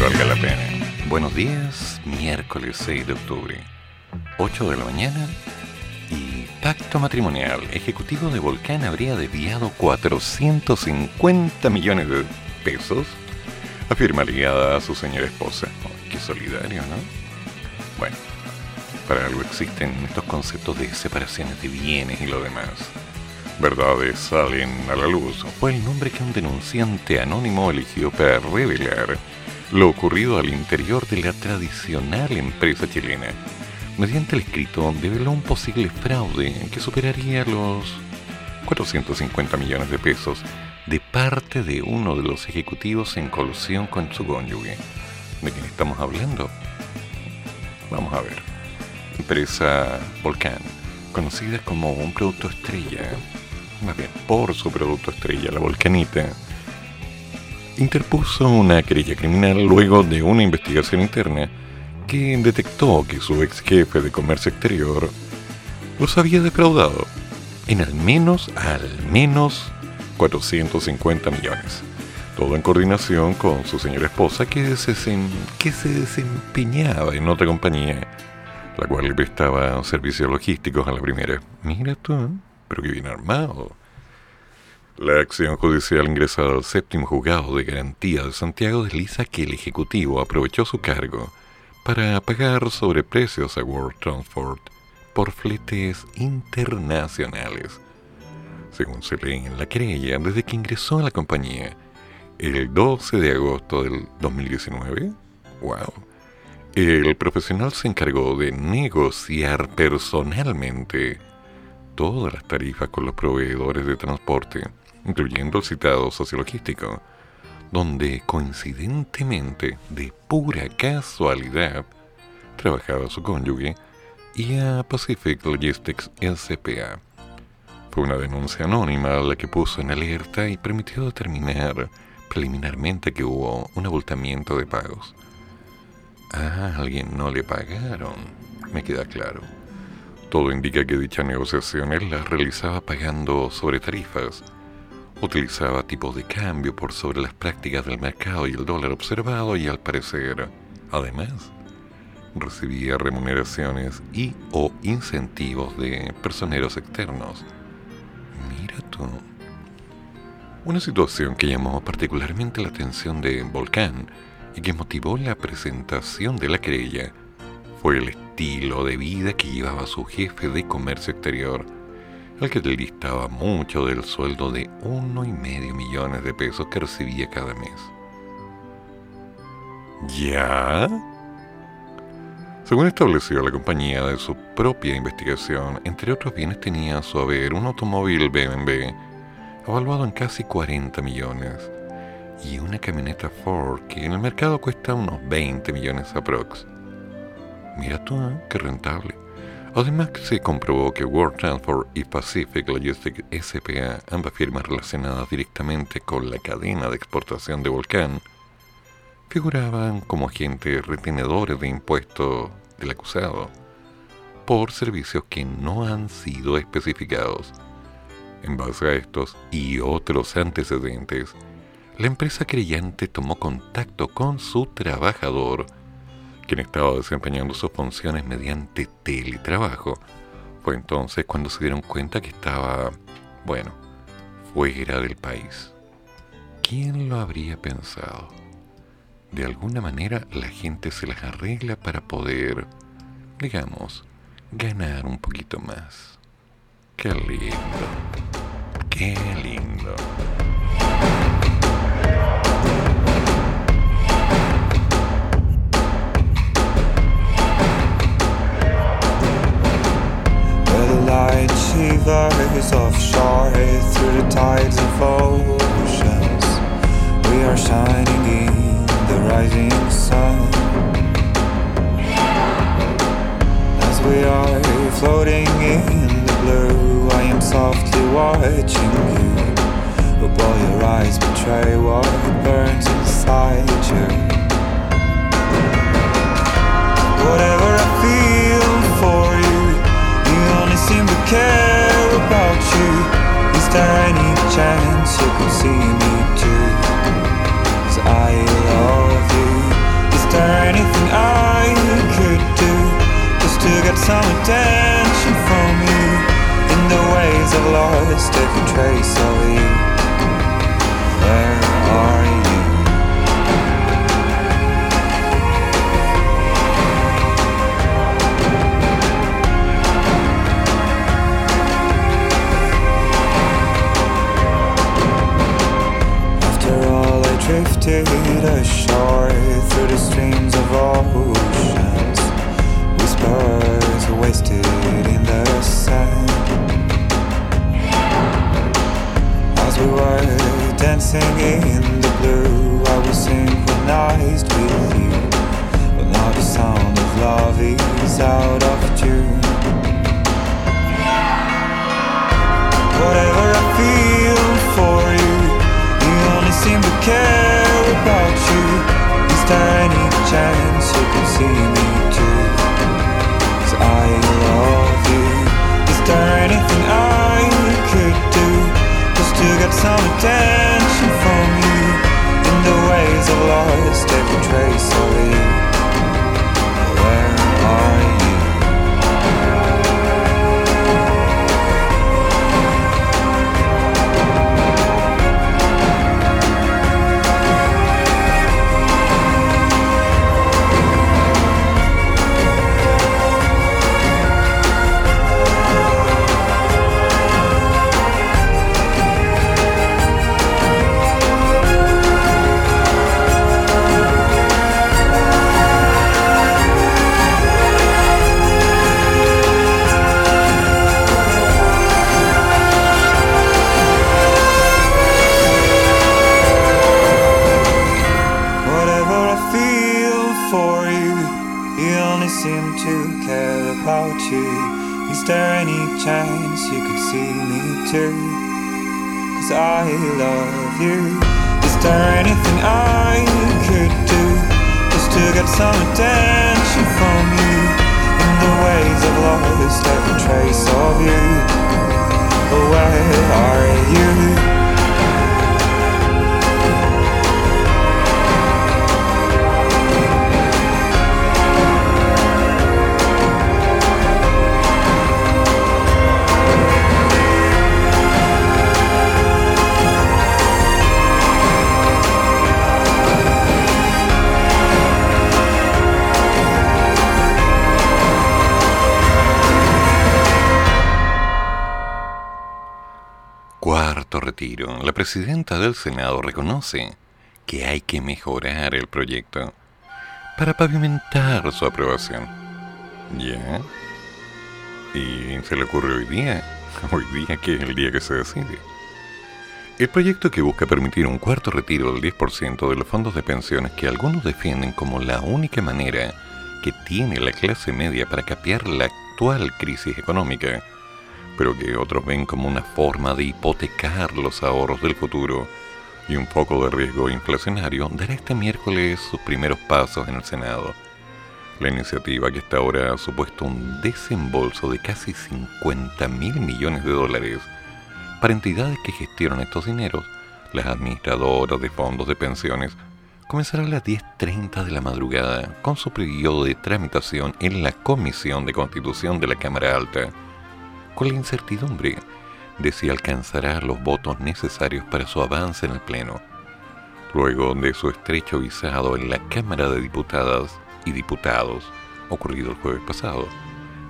Valga la pena. Buenos días, miércoles 6 de octubre, 8 de la mañana. Y pacto matrimonial. Ejecutivo de Volcán habría desviado 450 millones de pesos. Afirma ligada a su señora esposa. Oh, qué solidario, ¿no? Bueno, para algo existen estos conceptos de separaciones de bienes y lo demás verdades salen a la luz fue el nombre que un denunciante anónimo eligió para revelar lo ocurrido al interior de la tradicional empresa chilena. Mediante el escrito develó un posible fraude que superaría los 450 millones de pesos de parte de uno de los ejecutivos en colusión con su cónyuge. ¿De quién estamos hablando? Vamos a ver. Empresa Volcán, conocida como un producto estrella más bien por su producto estrella, la volcanita, interpuso una querella criminal luego de una investigación interna que detectó que su ex jefe de comercio exterior los había defraudado en al menos, al menos 450 millones. Todo en coordinación con su señora esposa que se, que se desempeñaba en otra compañía, la cual le prestaba servicios logísticos a la primera. Mira tú, ¿eh? pero que bien armado. La acción judicial ingresada al séptimo juzgado de garantía de Santiago desliza que el Ejecutivo aprovechó su cargo para pagar sobreprecios a World Transport por fletes internacionales. Según se lee en la querella, desde que ingresó a la compañía el 12 de agosto del 2019, wow, el profesional se encargó de negociar personalmente todas las tarifas con los proveedores de transporte, incluyendo el citado sociologístico, donde coincidentemente, de pura casualidad, trabajaba su cónyuge y a Pacific Logistics SPA. Fue una denuncia anónima la que puso en alerta y permitió determinar preliminarmente que hubo un abultamiento de pagos. A alguien no le pagaron, me queda claro. Todo indica que dicha negociación él la realizaba pagando sobre tarifas, utilizaba tipos de cambio por sobre las prácticas del mercado y el dólar observado y al parecer, además, recibía remuneraciones y o incentivos de personeros externos. Mira tú. Una situación que llamó particularmente la atención de Volcán y que motivó la presentación de la querella fue el estilo de vida que llevaba su jefe de comercio exterior, al que le listaba mucho del sueldo de uno y medio millones de pesos que recibía cada mes. ¿Ya? Según estableció la compañía de su propia investigación, entre otros bienes tenía a su haber un automóvil BMW evaluado en casi 40 millones y una camioneta Ford que en el mercado cuesta unos 20 millones aprox. Mira tú, ¿eh? qué rentable. Además se comprobó que World Transport y Pacific Logistics SPA, ambas firmas relacionadas directamente con la cadena de exportación de Volcán, figuraban como agentes retenedores de impuestos del acusado por servicios que no han sido especificados. En base a estos y otros antecedentes, la empresa creyente tomó contacto con su trabajador quien estaba desempeñando sus funciones mediante teletrabajo. Fue entonces cuando se dieron cuenta que estaba, bueno, fuera del país. ¿Quién lo habría pensado? De alguna manera la gente se las arregla para poder, digamos, ganar un poquito más. Qué lindo. Qué lindo. Shivers offshore through the tides of oceans. We are shining in the rising sun. As we are floating in the blue, I am softly watching you. But while your eyes betray what burns inside you. Whatever I feel seem to care about you. Is there any chance you could see me too? Cause I love you. Is there anything I could do just to get some attention from you? In the ways I've lost every trace of you. Drifted ashore through the streams of oceans. Whispers wasted in the sand. As we were dancing in the blue, I was synchronized with you. But now the sound of love is out of tune. Whatever I feel for you, you only seem to care about you. Is there any chance you can see me too? Cause I love you. Is there anything I could do just to get some attention from you? In the ways I've lost every trace of you. Where are too? Cause I love you. Is there anything I could do just to get some attention from you? In the ways I've lost every trace of you. But where are you? Retiro. La presidenta del Senado reconoce que hay que mejorar el proyecto para pavimentar su aprobación. ¿Ya? ¿Y se le ocurre hoy día? Hoy día que es el día que se decide. El proyecto que busca permitir un cuarto retiro del 10% de los fondos de pensiones que algunos defienden como la única manera que tiene la clase media para capear la actual crisis económica, pero que otros ven como una forma de hipotecar los ahorros del futuro y un poco de riesgo inflacionario, dará este miércoles sus primeros pasos en el Senado. La iniciativa que hasta ahora ha supuesto un desembolso de casi 50 mil millones de dólares para entidades que gestionan estos dineros, las administradoras de fondos de pensiones, comenzará a las 10.30 de la madrugada con su periodo de tramitación en la Comisión de Constitución de la Cámara Alta, con la incertidumbre de si alcanzará los votos necesarios para su avance en el Pleno. Luego de su estrecho visado en la Cámara de Diputadas y Diputados, ocurrido el jueves pasado,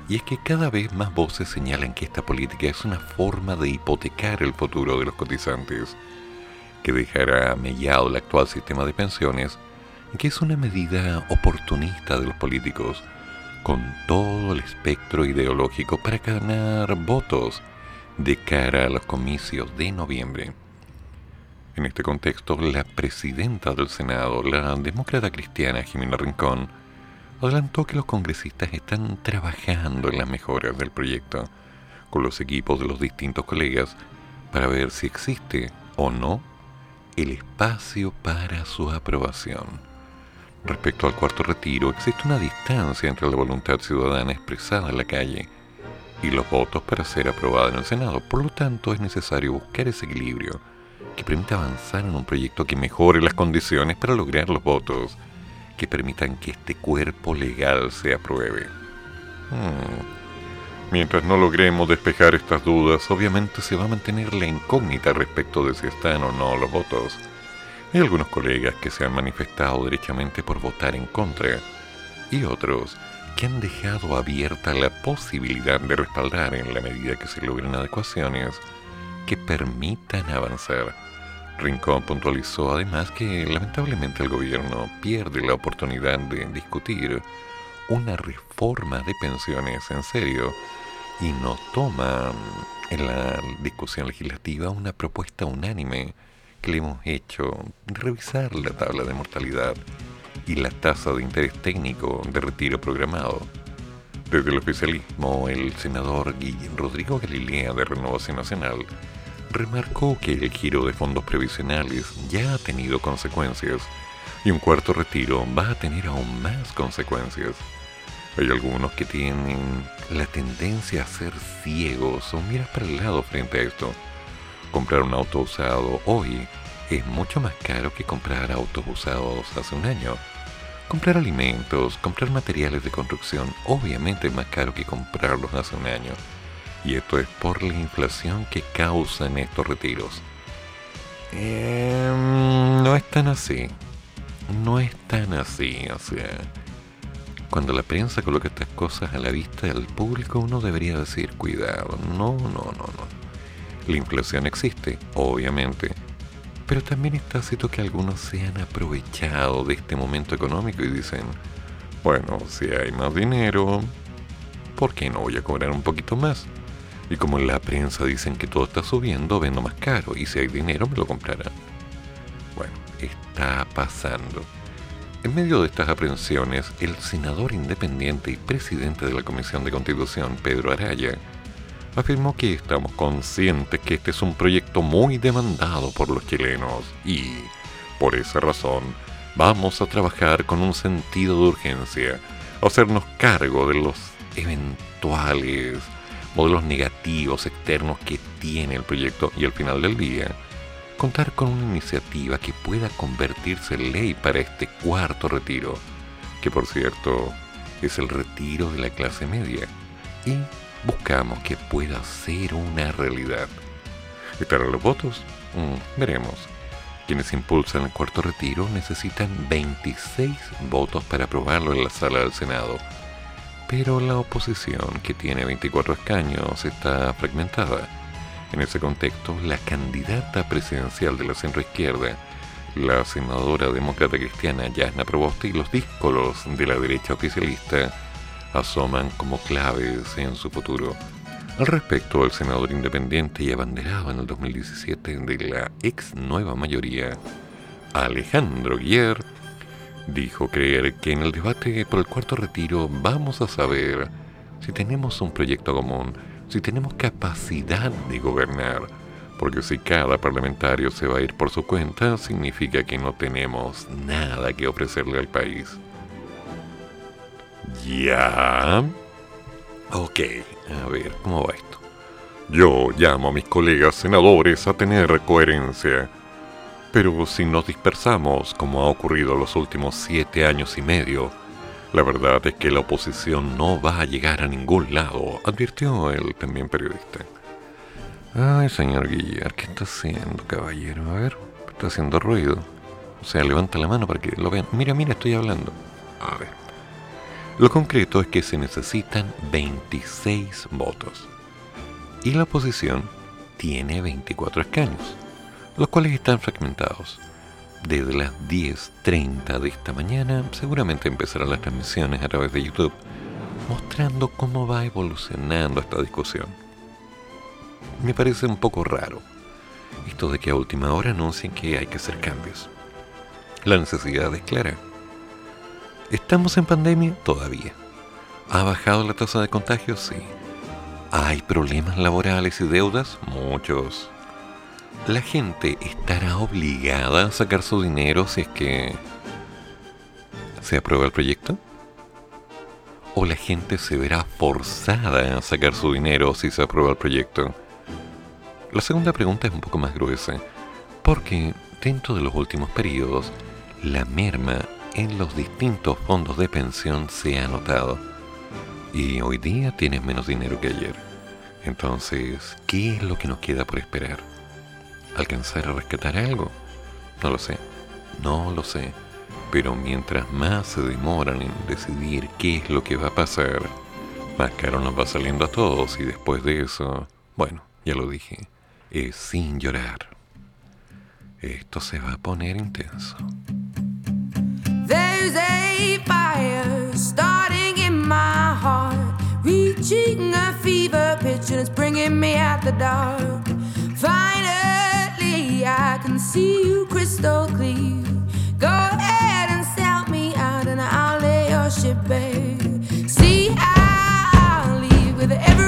y es que cada vez más voces señalan que esta política es una forma de hipotecar el futuro de los cotizantes, que dejará mellado el actual sistema de pensiones que es una medida oportunista de los políticos con todo el espectro ideológico para ganar votos de cara a los comicios de noviembre. En este contexto, la presidenta del Senado, la demócrata cristiana Jimena Rincón, adelantó que los congresistas están trabajando en las mejoras del proyecto con los equipos de los distintos colegas para ver si existe o no el espacio para su aprobación. Respecto al cuarto retiro, existe una distancia entre la voluntad ciudadana expresada en la calle y los votos para ser aprobada en el Senado. Por lo tanto, es necesario buscar ese equilibrio que permita avanzar en un proyecto que mejore las condiciones para lograr los votos que permitan que este cuerpo legal se apruebe. Hmm. Mientras no logremos despejar estas dudas, obviamente se va a mantener la incógnita respecto de si están o no los votos. Hay algunos colegas que se han manifestado derechamente por votar en contra y otros que han dejado abierta la posibilidad de respaldar en la medida que se logren adecuaciones que permitan avanzar. Rincón puntualizó además que lamentablemente el gobierno pierde la oportunidad de discutir una reforma de pensiones en serio y no toma en la discusión legislativa una propuesta unánime que le hemos hecho revisar la tabla de mortalidad y la tasa de interés técnico de retiro programado. Desde el oficialismo, el senador Guillermo Rodrigo Galilea de Renovación Nacional remarcó que el giro de fondos previsionales ya ha tenido consecuencias y un cuarto retiro va a tener aún más consecuencias. Hay algunos que tienen la tendencia a ser ciegos o mirar para el lado frente a esto. Comprar un auto usado hoy es mucho más caro que comprar autos usados hace un año. Comprar alimentos, comprar materiales de construcción, obviamente es más caro que comprarlos hace un año. Y esto es por la inflación que causan estos retiros. Em, no es tan así. No es tan así, o sea cuando la prensa coloca estas cosas a la vista del público, uno debería decir, cuidado, no, no, no, no. La inflación existe, obviamente, pero también está cierto que algunos se han aprovechado de este momento económico y dicen, bueno, si hay más dinero, ¿por qué no voy a cobrar un poquito más? Y como en la prensa dicen que todo está subiendo, vendo más caro, y si hay dinero me lo comprarán. Bueno, está pasando. En medio de estas aprehensiones, el senador independiente y presidente de la Comisión de Constitución, Pedro Araya, afirmó que estamos conscientes que este es un proyecto muy demandado por los chilenos y, por esa razón, vamos a trabajar con un sentido de urgencia, hacernos cargo de los eventuales modelos negativos externos que tiene el proyecto y al final del día, contar con una iniciativa que pueda convertirse en ley para este cuarto retiro, que por cierto es el retiro de la clase media, y buscamos que pueda ser una realidad. ¿Estarán los votos? Mm, veremos. Quienes impulsan el cuarto retiro necesitan 26 votos para aprobarlo en la sala del Senado, pero la oposición, que tiene 24 escaños, está fragmentada en ese contexto, la candidata presidencial de la centroizquierda, la senadora demócrata cristiana Yasna Proboste y los díscolos de la derecha oficialista asoman como claves en su futuro. Al respecto, el senador independiente y abanderado en el 2017 de la ex nueva mayoría, Alejandro Guier, dijo creer que en el debate por el cuarto retiro vamos a saber si tenemos un proyecto común si tenemos capacidad de gobernar, porque si cada parlamentario se va a ir por su cuenta, significa que no tenemos nada que ofrecerle al país. ¿Ya? Ok, a ver, ¿cómo va esto? Yo llamo a mis colegas senadores a tener coherencia. Pero si nos dispersamos, como ha ocurrido los últimos siete años y medio, la verdad es que la oposición no va a llegar a ningún lado, advirtió el también periodista. Ay, señor Guillermo, ¿qué está haciendo, caballero? A ver, está haciendo ruido. O sea, levanta la mano para que lo vean. Mira, mira, estoy hablando. A ver. Lo concreto es que se necesitan 26 votos. Y la oposición tiene 24 escaños, los cuales están fragmentados desde las 10.30 de esta mañana. Seguramente empezarán las transmisiones a través de YouTube. mostrando cómo va evolucionando esta discusión. Me parece un poco raro esto de que a última hora anuncien que hay que hacer cambios. La necesidad es clara. ¿Estamos en pandemia? Todavía. ¿Ha bajado la tasa de contagio? Sí. ¿Hay problemas laborales y deudas? Muchos. ¿La gente estará obligada a sacar su dinero si es que se aprueba el proyecto? ¿O la gente se verá forzada a sacar su dinero si se aprueba el proyecto? La segunda pregunta es un poco más gruesa, porque dentro de los últimos periodos, la merma en los distintos fondos de pensión se ha notado. Y hoy día tienes menos dinero que ayer. Entonces, ¿qué es lo que nos queda por esperar? ¿Alcanzar a rescatar algo? No lo sé. No lo sé. Pero mientras más se demoran en decidir qué es lo que va a pasar, más caro nos va saliendo a todos y después de eso, bueno, ya lo dije, es sin llorar. Esto se va a poner intenso. There's a fire starting in my heart, reaching a fever pitch, and it's bringing me out the dark. Finally, I can see you crystal clear. Go ahead and sell me out, and I'll lay your ship bare. See, I'll leave with every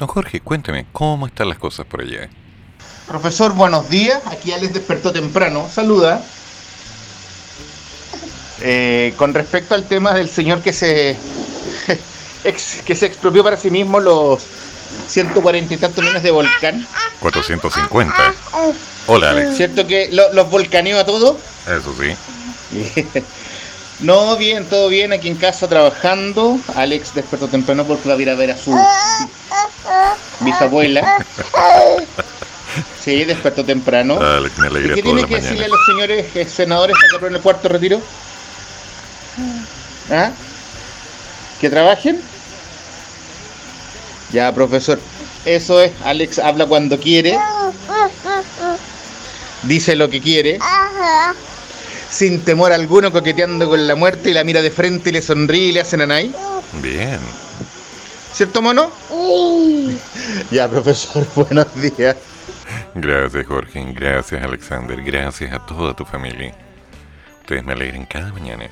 Don Jorge, cuénteme, ¿cómo están las cosas por allá? Profesor, buenos días. Aquí Alex despertó temprano. Saluda. Eh, con respecto al tema del señor que se que se expropió para sí mismo los 140 y tantos millones de volcán. 450. Hola, Alex. ¿Cierto que lo- los volcaneó a todos? Eso sí. No, bien, todo bien, aquí en casa trabajando. Alex despertó temprano porque va a ir a ver a su bisabuela. Sí, despertó temprano. Alex, me ¿Y qué tiene que decirle a los señores eh, senadores que aprueben el cuarto retiro? ¿Ah? ¿Que trabajen? Ya, profesor. Eso es, Alex habla cuando quiere, dice lo que quiere, sin temor alguno, coqueteando con la muerte y la mira de frente y le sonríe y le hace nanay. Bien. ¿Cierto, mono? Ya, profesor, buenos días. Gracias, Jorge. Gracias, Alexander. Gracias a toda tu familia. Ustedes me alegran cada mañana.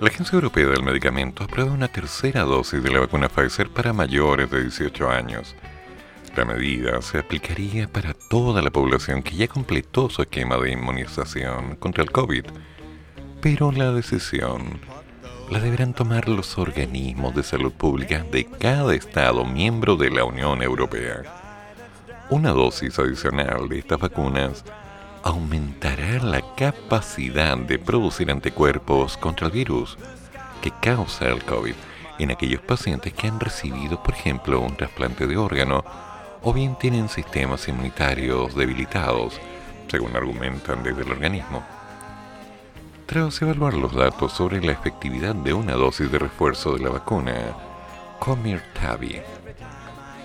La Agencia Europea del Medicamento aprueba una tercera dosis de la vacuna Pfizer para mayores de 18 años. La medida se aplicaría para toda la población que ya completó su esquema de inmunización contra el COVID. Pero la decisión la deberán tomar los organismos de salud pública de cada Estado miembro de la Unión Europea. Una dosis adicional de estas vacunas aumentará la capacidad de producir anticuerpos contra el virus que causa el COVID en aquellos pacientes que han recibido, por ejemplo, un trasplante de órgano o bien tienen sistemas inmunitarios debilitados, según argumentan desde el organismo. Tras evaluar los datos sobre la efectividad de una dosis de refuerzo de la vacuna Comirtavi,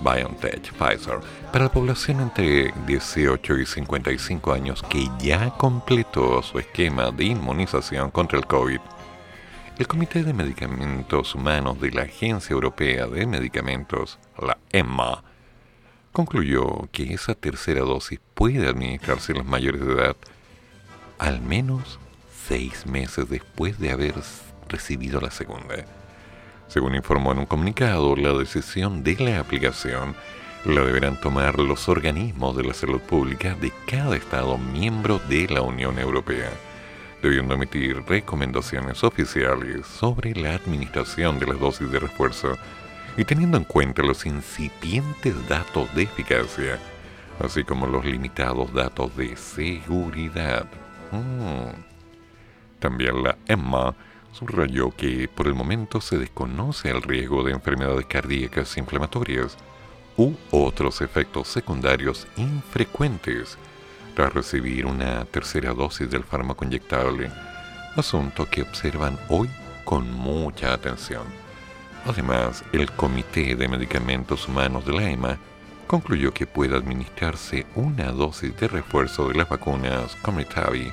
BioNTech Pfizer para la población entre 18 y 55 años que ya completó su esquema de inmunización contra el COVID. El Comité de Medicamentos Humanos de la Agencia Europea de Medicamentos, la EMA, concluyó que esa tercera dosis puede administrarse a los mayores de edad al menos seis meses después de haber recibido la segunda. Según informó en un comunicado, la decisión de la aplicación la deberán tomar los organismos de la salud pública de cada Estado miembro de la Unión Europea, debiendo emitir recomendaciones oficiales sobre la administración de las dosis de refuerzo y teniendo en cuenta los incipientes datos de eficacia, así como los limitados datos de seguridad. Mm. También la EMA subrayó que por el momento se desconoce el riesgo de enfermedades cardíacas inflamatorias u otros efectos secundarios infrecuentes tras recibir una tercera dosis del fármaco inyectable, asunto que observan hoy con mucha atención. Además, el Comité de Medicamentos Humanos de la EMA concluyó que puede administrarse una dosis de refuerzo de las vacunas Comirnaty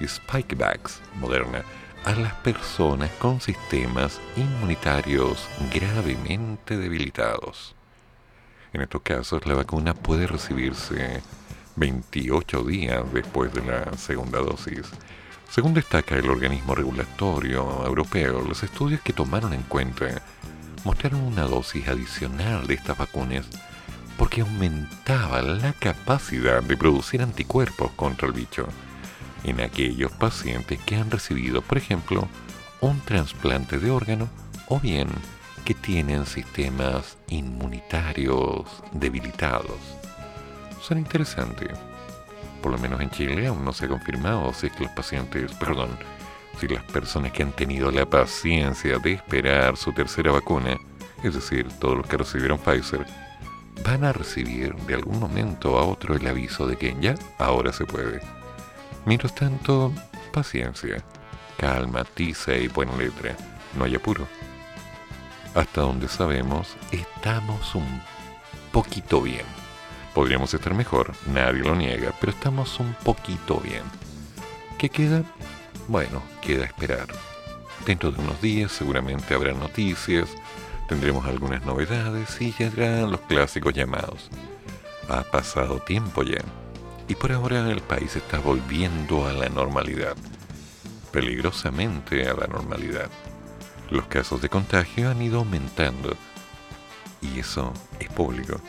y Spikevax Moderna a las personas con sistemas inmunitarios gravemente debilitados. En estos casos, la vacuna puede recibirse 28 días después de la segunda dosis. Según destaca el organismo regulatorio europeo, los estudios que tomaron en cuenta mostraron una dosis adicional de estas vacunas porque aumentaba la capacidad de producir anticuerpos contra el bicho en aquellos pacientes que han recibido, por ejemplo, un trasplante de órgano o bien que tienen sistemas inmunitarios debilitados. Son interesantes. Por lo menos en Chile aún no se ha confirmado si es que los pacientes, perdón, si las personas que han tenido la paciencia de esperar su tercera vacuna, es decir, todos los que recibieron Pfizer, van a recibir de algún momento a otro el aviso de que ya, ahora se puede. Mientras tanto, paciencia, calma, tiza y buena letra, no hay apuro. Hasta donde sabemos, estamos un poquito bien. Podríamos estar mejor, nadie lo niega, pero estamos un poquito bien. ¿Qué queda? Bueno, queda esperar. Dentro de unos días seguramente habrá noticias, tendremos algunas novedades y llegarán los clásicos llamados. Ha pasado tiempo ya. Y por ahora el país está volviendo a la normalidad. Peligrosamente a la normalidad. Los casos de contagio han ido aumentando. Y eso es público.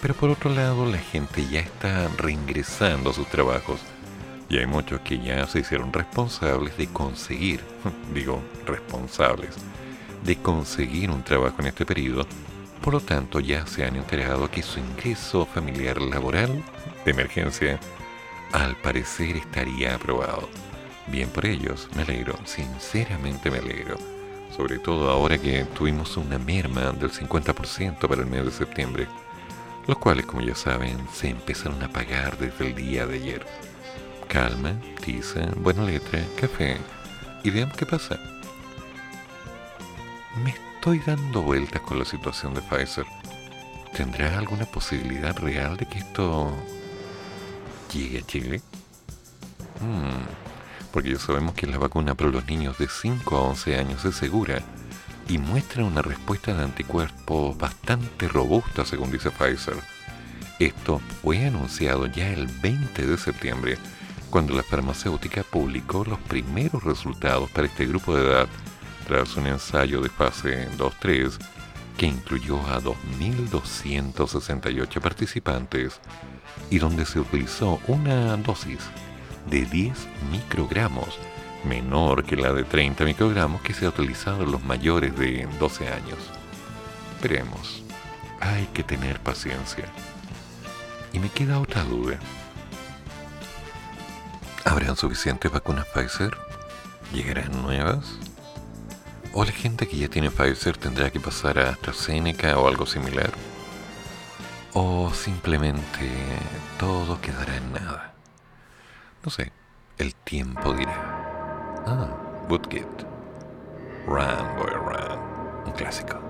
Pero por otro lado, la gente ya está reingresando a sus trabajos y hay muchos que ya se hicieron responsables de conseguir, digo, responsables, de conseguir un trabajo en este periodo. Por lo tanto, ya se han enterado que su ingreso familiar laboral de emergencia al parecer estaría aprobado. Bien por ellos, me alegro, sinceramente me alegro. Sobre todo ahora que tuvimos una merma del 50% para el mes de septiembre, los cuales, como ya saben, se empezaron a pagar desde el día de ayer. Calma, tiza, buena letra, café, y veamos qué pasa. Me estoy dando vueltas con la situación de Pfizer. ¿Tendrá alguna posibilidad real de que esto llegue a Chile? Hmm, porque ya sabemos que la vacuna para los niños de 5 a 11 años es segura y muestra una respuesta de anticuerpos bastante robusta, según dice Pfizer. Esto fue anunciado ya el 20 de septiembre, cuando la farmacéutica publicó los primeros resultados para este grupo de edad tras un ensayo de fase 2-3 que incluyó a 2.268 participantes y donde se utilizó una dosis de 10 microgramos, menor que la de 30 microgramos que se ha utilizado en los mayores de 12 años. Veremos. Hay que tener paciencia. Y me queda otra duda. ¿Habrán suficientes vacunas Pfizer? ¿Llegarán nuevas? ¿O la gente que ya tiene Pfizer tendrá que pasar a AstraZeneca o algo similar? ¿O simplemente todo quedará en nada? No sé, el tiempo dirá. Ah, Woodgate. Run, boy, run. Un clásico.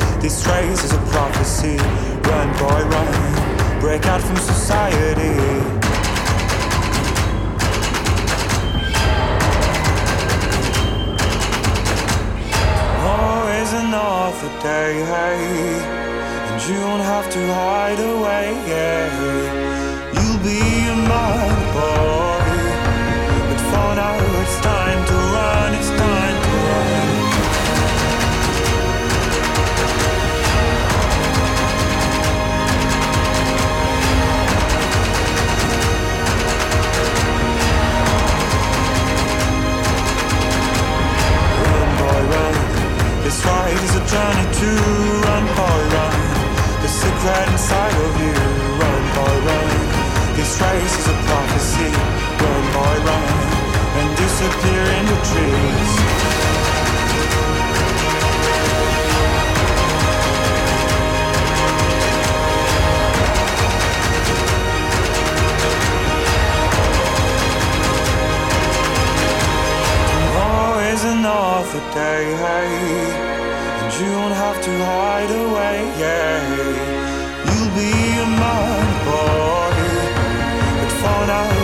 This race is a prophecy. Run, boy, run. Break out from society. Oh, is another day, hey, and you won't have to hide away. You'll be a man, boy, but for now it's Fight is a journey to run, boy, run. The secret inside of you. Run, boy, run. This race is a prophecy. Run, boy, run. And disappear in the trees. Another day, you don't have to hide away, yeah. You'll be man, boy, but for now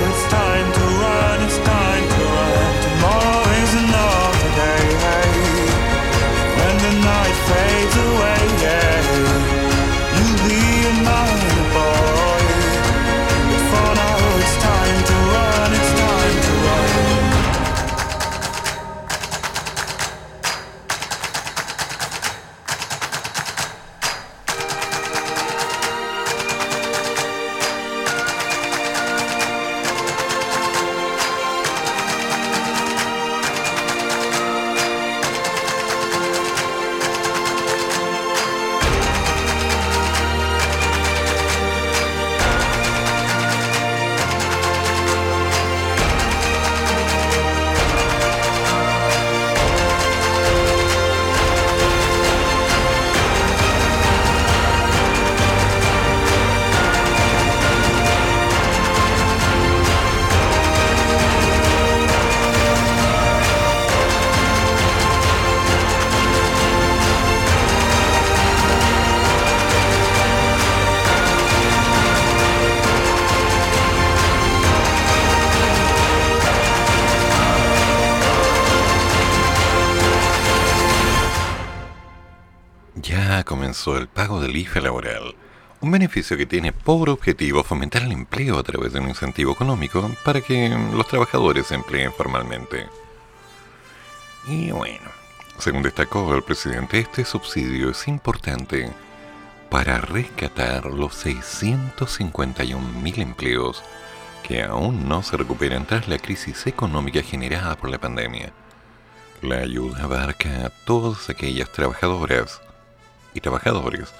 comenzó el pago del IFE laboral, un beneficio que tiene por objetivo fomentar el empleo a través de un incentivo económico para que los trabajadores se empleen formalmente. Y bueno, según destacó el presidente, este subsidio es importante para rescatar los 651.000 empleos que aún no se recuperan tras la crisis económica generada por la pandemia. La ayuda abarca a todas aquellas trabajadoras y trabajadores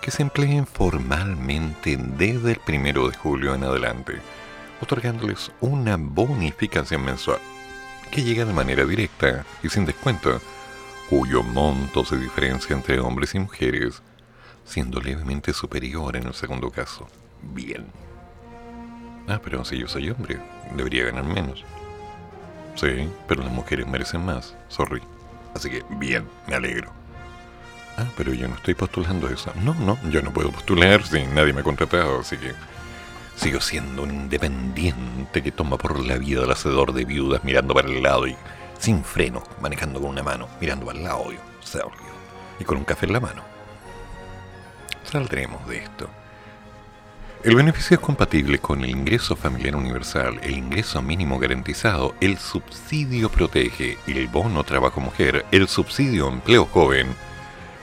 que se empleen formalmente desde el primero de julio en adelante, otorgándoles una bonificación mensual que llega de manera directa y sin descuento, cuyo monto se diferencia entre hombres y mujeres, siendo levemente superior en el segundo caso. Bien. Ah, pero si yo soy hombre, debería ganar menos. Sí, pero las mujeres merecen más, sorry. Así que, bien, me alegro. Ah, pero yo no estoy postulando eso. No, no, yo no puedo postular si nadie me ha contratado, así que sigo siendo un independiente que toma por la vida el hacedor de viudas mirando para el lado y sin freno, manejando con una mano, mirando para el lado, y con un café en la mano. Saldremos de esto. El beneficio es compatible con el ingreso familiar universal, el ingreso mínimo garantizado, el subsidio protege, el bono trabajo mujer, el subsidio empleo joven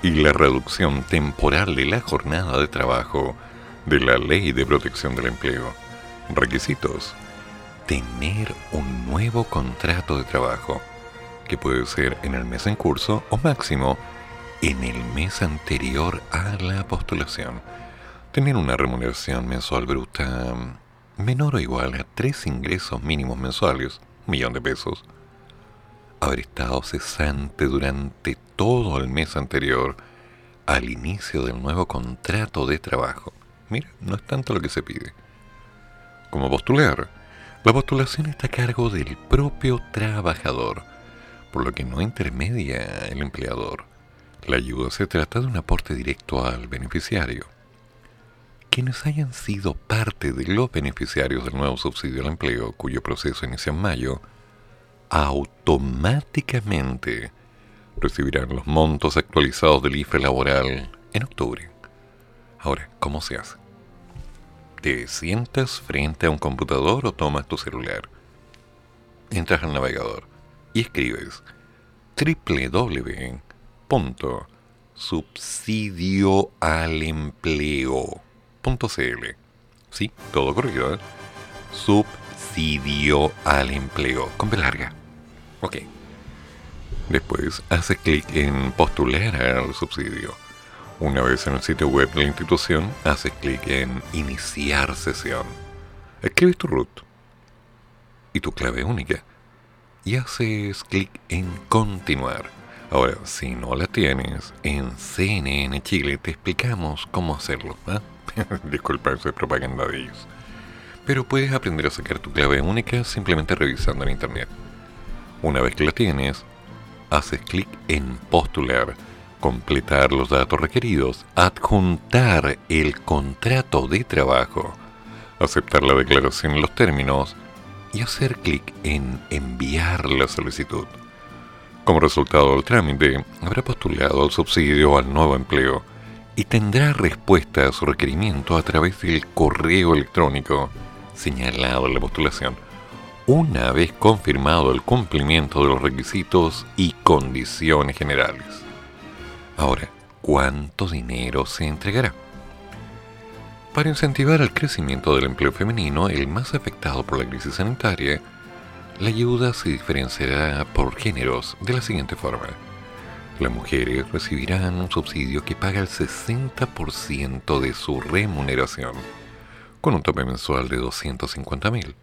y la reducción temporal de la jornada de trabajo de la ley de protección del empleo. Requisitos. Tener un nuevo contrato de trabajo, que puede ser en el mes en curso o máximo en el mes anterior a la postulación tener una remuneración mensual bruta menor o igual a tres ingresos mínimos mensuales, un millón de pesos, haber estado cesante durante todo el mes anterior al inicio del nuevo contrato de trabajo. Mira, no es tanto lo que se pide. Como postular, la postulación está a cargo del propio trabajador, por lo que no intermedia el empleador. La ayuda se trata de un aporte directo al beneficiario quienes hayan sido parte de los beneficiarios del nuevo subsidio al empleo, cuyo proceso inicia en mayo, automáticamente recibirán los montos actualizados del IFE laboral en octubre. Ahora, ¿cómo se hace? Te sientas frente a un computador o tomas tu celular. Entras al navegador y escribes www.subsidioalempleo .cl. Sí, todo corrido, ¿eh? Subsidio al empleo. Con B larga. Ok. Después hace clic en postular al subsidio. Una vez en el sitio web de la institución, haces clic en iniciar sesión. Escribes tu root y tu clave única y haces clic en continuar. Ahora, si no la tienes, en CNN Chile te explicamos cómo hacerlo. ¿eh? Disculpa, es propaganda de ellos. Pero puedes aprender a sacar tu clave única simplemente revisando en internet. Una vez que la tienes, haces clic en postular, completar los datos requeridos, adjuntar el contrato de trabajo, aceptar la declaración en los términos y hacer clic en enviar la solicitud. Como resultado del trámite, habrá postulado al subsidio al nuevo empleo y tendrá respuesta a su requerimiento a través del correo electrónico señalado en la postulación, una vez confirmado el cumplimiento de los requisitos y condiciones generales. Ahora, ¿cuánto dinero se entregará? Para incentivar el crecimiento del empleo femenino, el más afectado por la crisis sanitaria, la ayuda se diferenciará por géneros de la siguiente forma las mujeres recibirán un subsidio que paga el 60% de su remuneración, con un tope mensual de 250 mil.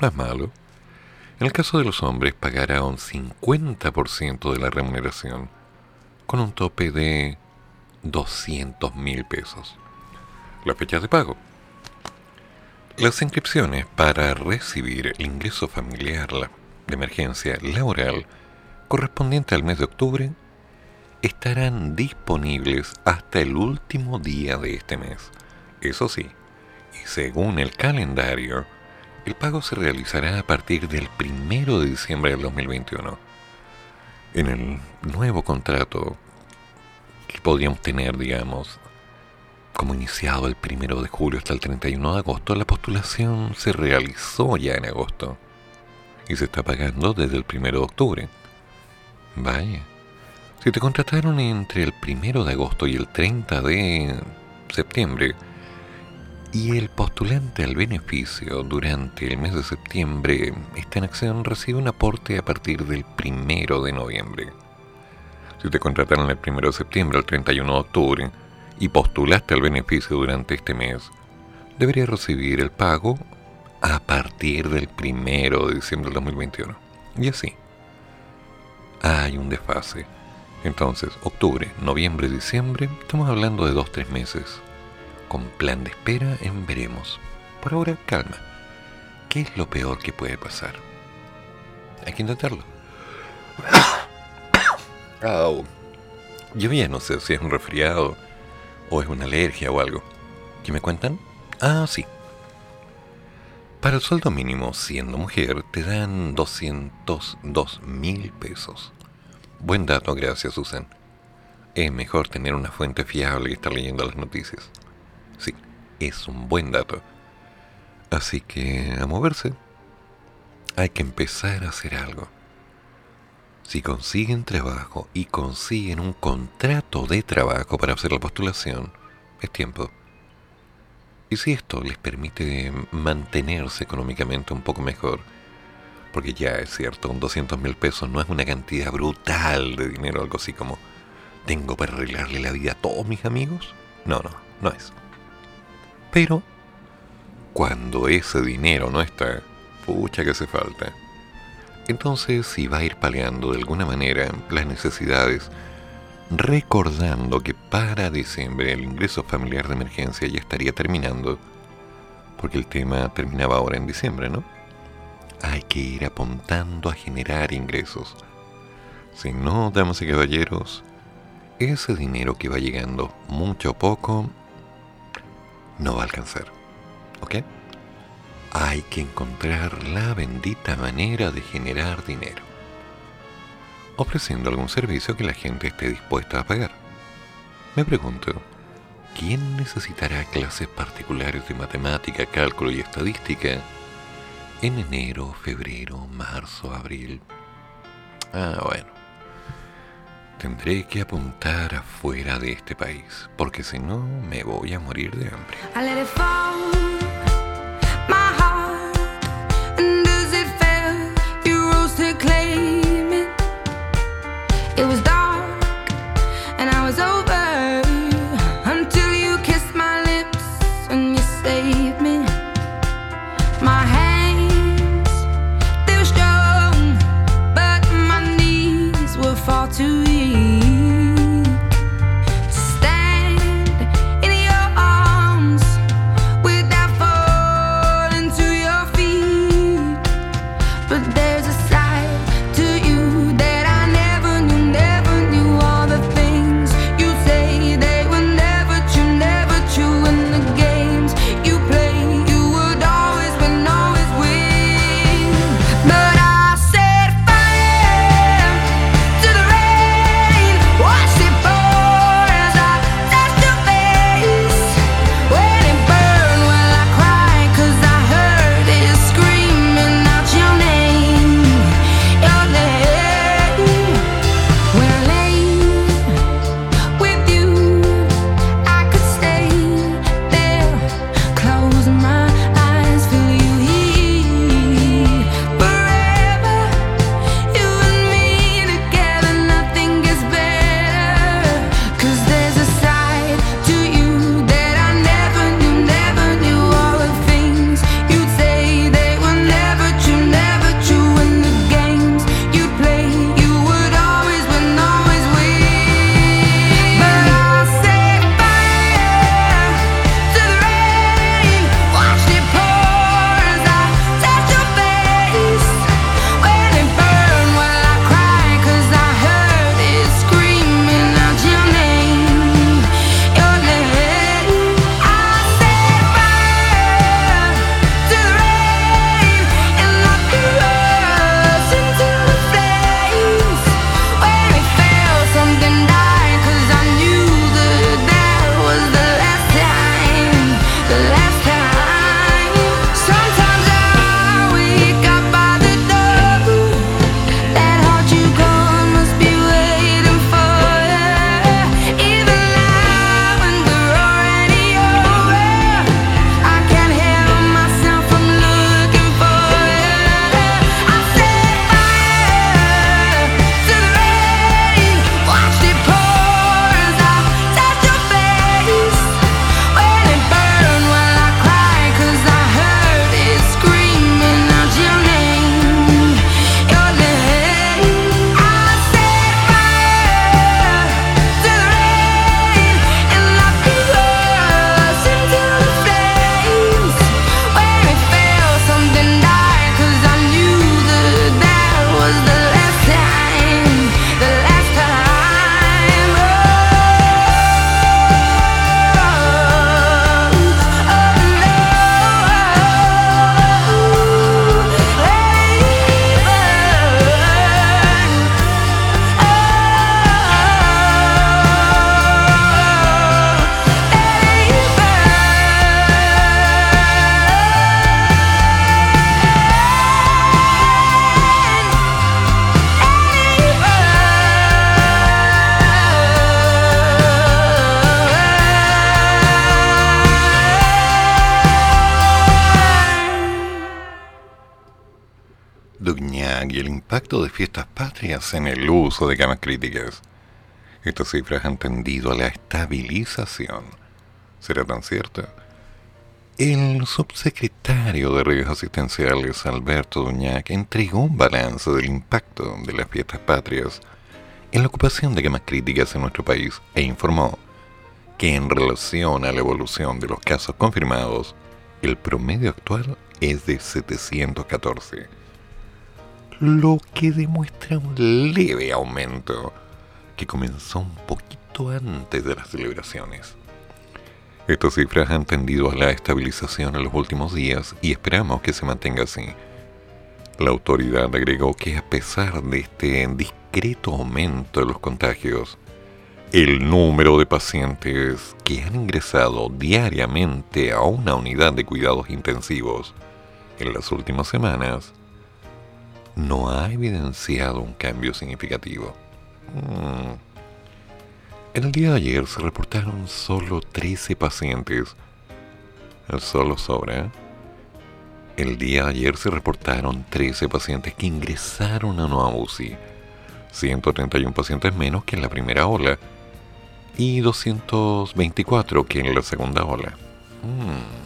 No es malo. En el caso de los hombres, pagará un 50% de la remuneración, con un tope de 200 mil pesos. La fecha de pago. Las inscripciones para recibir el ingreso familiar de emergencia laboral correspondiente al mes de octubre estarán disponibles hasta el último día de este mes. Eso sí, y según el calendario, el pago se realizará a partir del 1 de diciembre del 2021. En el nuevo contrato que podríamos tener, digamos, como iniciado el primero de julio hasta el 31 de agosto, la postulación se realizó ya en agosto y se está pagando desde el primero de octubre. Vaya. Si te contrataron entre el primero de agosto y el 30 de septiembre y el postulante al beneficio durante el mes de septiembre está en acción, recibe un aporte a partir del primero de noviembre. Si te contrataron el primero de septiembre al 31 de octubre y postulaste al beneficio durante este mes, deberías recibir el pago a partir del primero de diciembre del 2021. Y así. Hay un desfase. Entonces, octubre, noviembre, diciembre, estamos hablando de dos, tres meses. Con plan de espera en veremos. Por ahora, calma. ¿Qué es lo peor que puede pasar? Hay que intentarlo. Au. Yo ya no sé si es un resfriado o es una alergia o algo. ¿Qué me cuentan? Ah, sí. Para el sueldo mínimo, siendo mujer, te dan 202 mil pesos. Buen dato, gracias, Susan. Es mejor tener una fuente fiable que estar leyendo las noticias. Es un buen dato. Así que, a moverse. Hay que empezar a hacer algo. Si consiguen trabajo y consiguen un contrato de trabajo para hacer la postulación, es tiempo. Y si esto les permite mantenerse económicamente un poco mejor, porque ya es cierto, un 200 mil pesos no es una cantidad brutal de dinero, algo así como, ¿tengo para arreglarle la vida a todos mis amigos? No, no, no es. Pero, cuando ese dinero no está, pucha que hace falta. Entonces, si va a ir paliando de alguna manera las necesidades, recordando que para diciembre el ingreso familiar de emergencia ya estaría terminando, porque el tema terminaba ahora en diciembre, ¿no? Hay que ir apuntando a generar ingresos. Si no, damas y caballeros, ese dinero que va llegando, mucho o poco, no va a alcanzar. ¿Ok? Hay que encontrar la bendita manera de generar dinero. Ofreciendo algún servicio que la gente esté dispuesta a pagar. Me pregunto, ¿quién necesitará clases particulares de matemática, cálculo y estadística en enero, febrero, marzo, abril? Ah, bueno. Tendré que apuntar afuera de este país, porque si no me voy a morir de hambre. Fiestas patrias en el uso de camas críticas. Estas cifras han tendido a la estabilización. ¿Será tan cierto? El subsecretario de redes asistenciales, Alberto Duñac, entregó un balance del impacto de las fiestas patrias en la ocupación de camas críticas en nuestro país e informó que en relación a la evolución de los casos confirmados, el promedio actual es de 714, lo que demuestra un leve aumento que comenzó un poquito antes de las celebraciones. Estas cifras han tendido a la estabilización en los últimos días y esperamos que se mantenga así. La autoridad agregó que a pesar de este discreto aumento de los contagios, el número de pacientes que han ingresado diariamente a una unidad de cuidados intensivos en las últimas semanas no ha evidenciado un cambio significativo. Mm. En el día de ayer se reportaron solo 13 pacientes. El solo sobra. El día de ayer se reportaron 13 pacientes que ingresaron a una UCI. 131 pacientes menos que en la primera ola y 224 que en la segunda ola. Mm.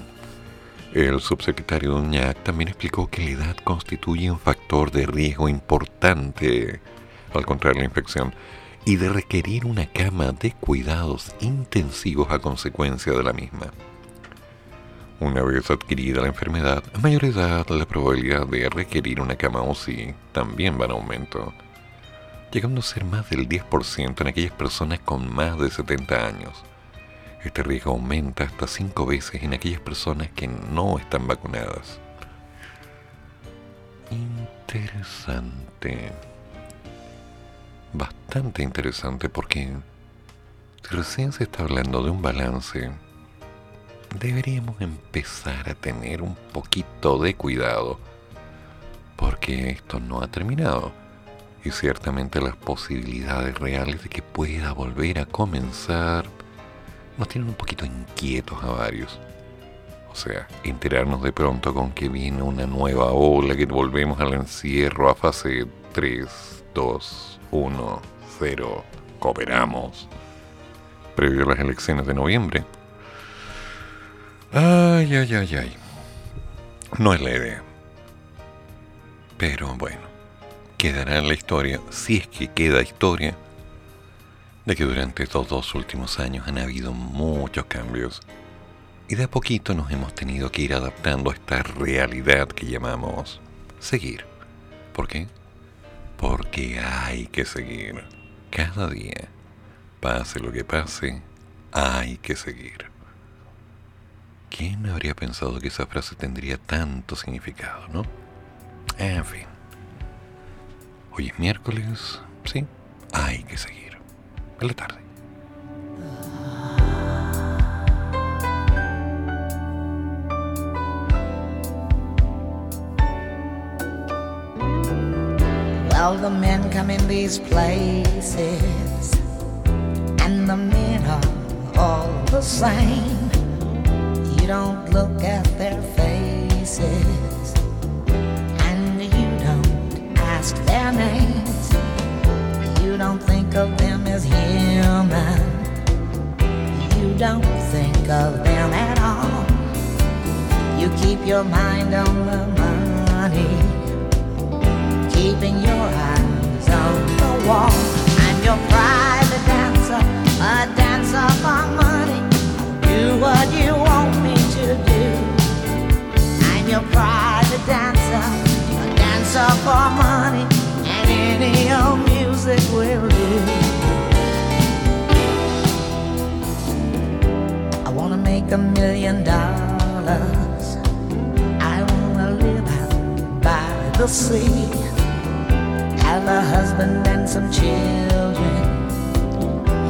El subsecretario Uñac también explicó que la edad constituye un factor de riesgo importante al contraer la infección y de requerir una cama de cuidados intensivos a consecuencia de la misma. Una vez adquirida la enfermedad, a mayor edad la probabilidad de requerir una cama UCI también va en aumento, llegando a ser más del 10% en aquellas personas con más de 70 años. Este riesgo aumenta hasta 5 veces en aquellas personas que no están vacunadas. Interesante. Bastante interesante porque si recién se está hablando de un balance, deberíamos empezar a tener un poquito de cuidado porque esto no ha terminado. Y ciertamente las posibilidades reales de que pueda volver a comenzar nos tienen un poquito inquietos a varios. O sea, enterarnos de pronto con que viene una nueva ola, que volvemos al encierro a fase 3, 2, 1, 0, cooperamos. Previo a las elecciones de noviembre. Ay, ay, ay, ay. No es la idea. Pero bueno, quedará en la historia, si es que queda historia, de que durante estos dos últimos años han habido muchos cambios y de a poquito nos hemos tenido que ir adaptando a esta realidad que llamamos seguir. ¿Por qué? porque hay que seguir. Cada día, pase lo que pase, hay que seguir. ¿Quién habría pensado que esa frase tendría tanto significado, no? En fin. Hoy es miércoles, sí, hay que seguir. La tarde. Well, the men come in these places, and the men are all the same. You don't look at their faces, and you don't ask their names. Don't think of them as human. You don't think of them at all. You keep your mind on the money keeping your eyes on the wall. I'm your private dancer, a dancer for money. Do what you want me to do. I'm your private dancer, a dancer for money, any old music will do. I wanna make a million dollars. I wanna live out by the sea have a husband and some children.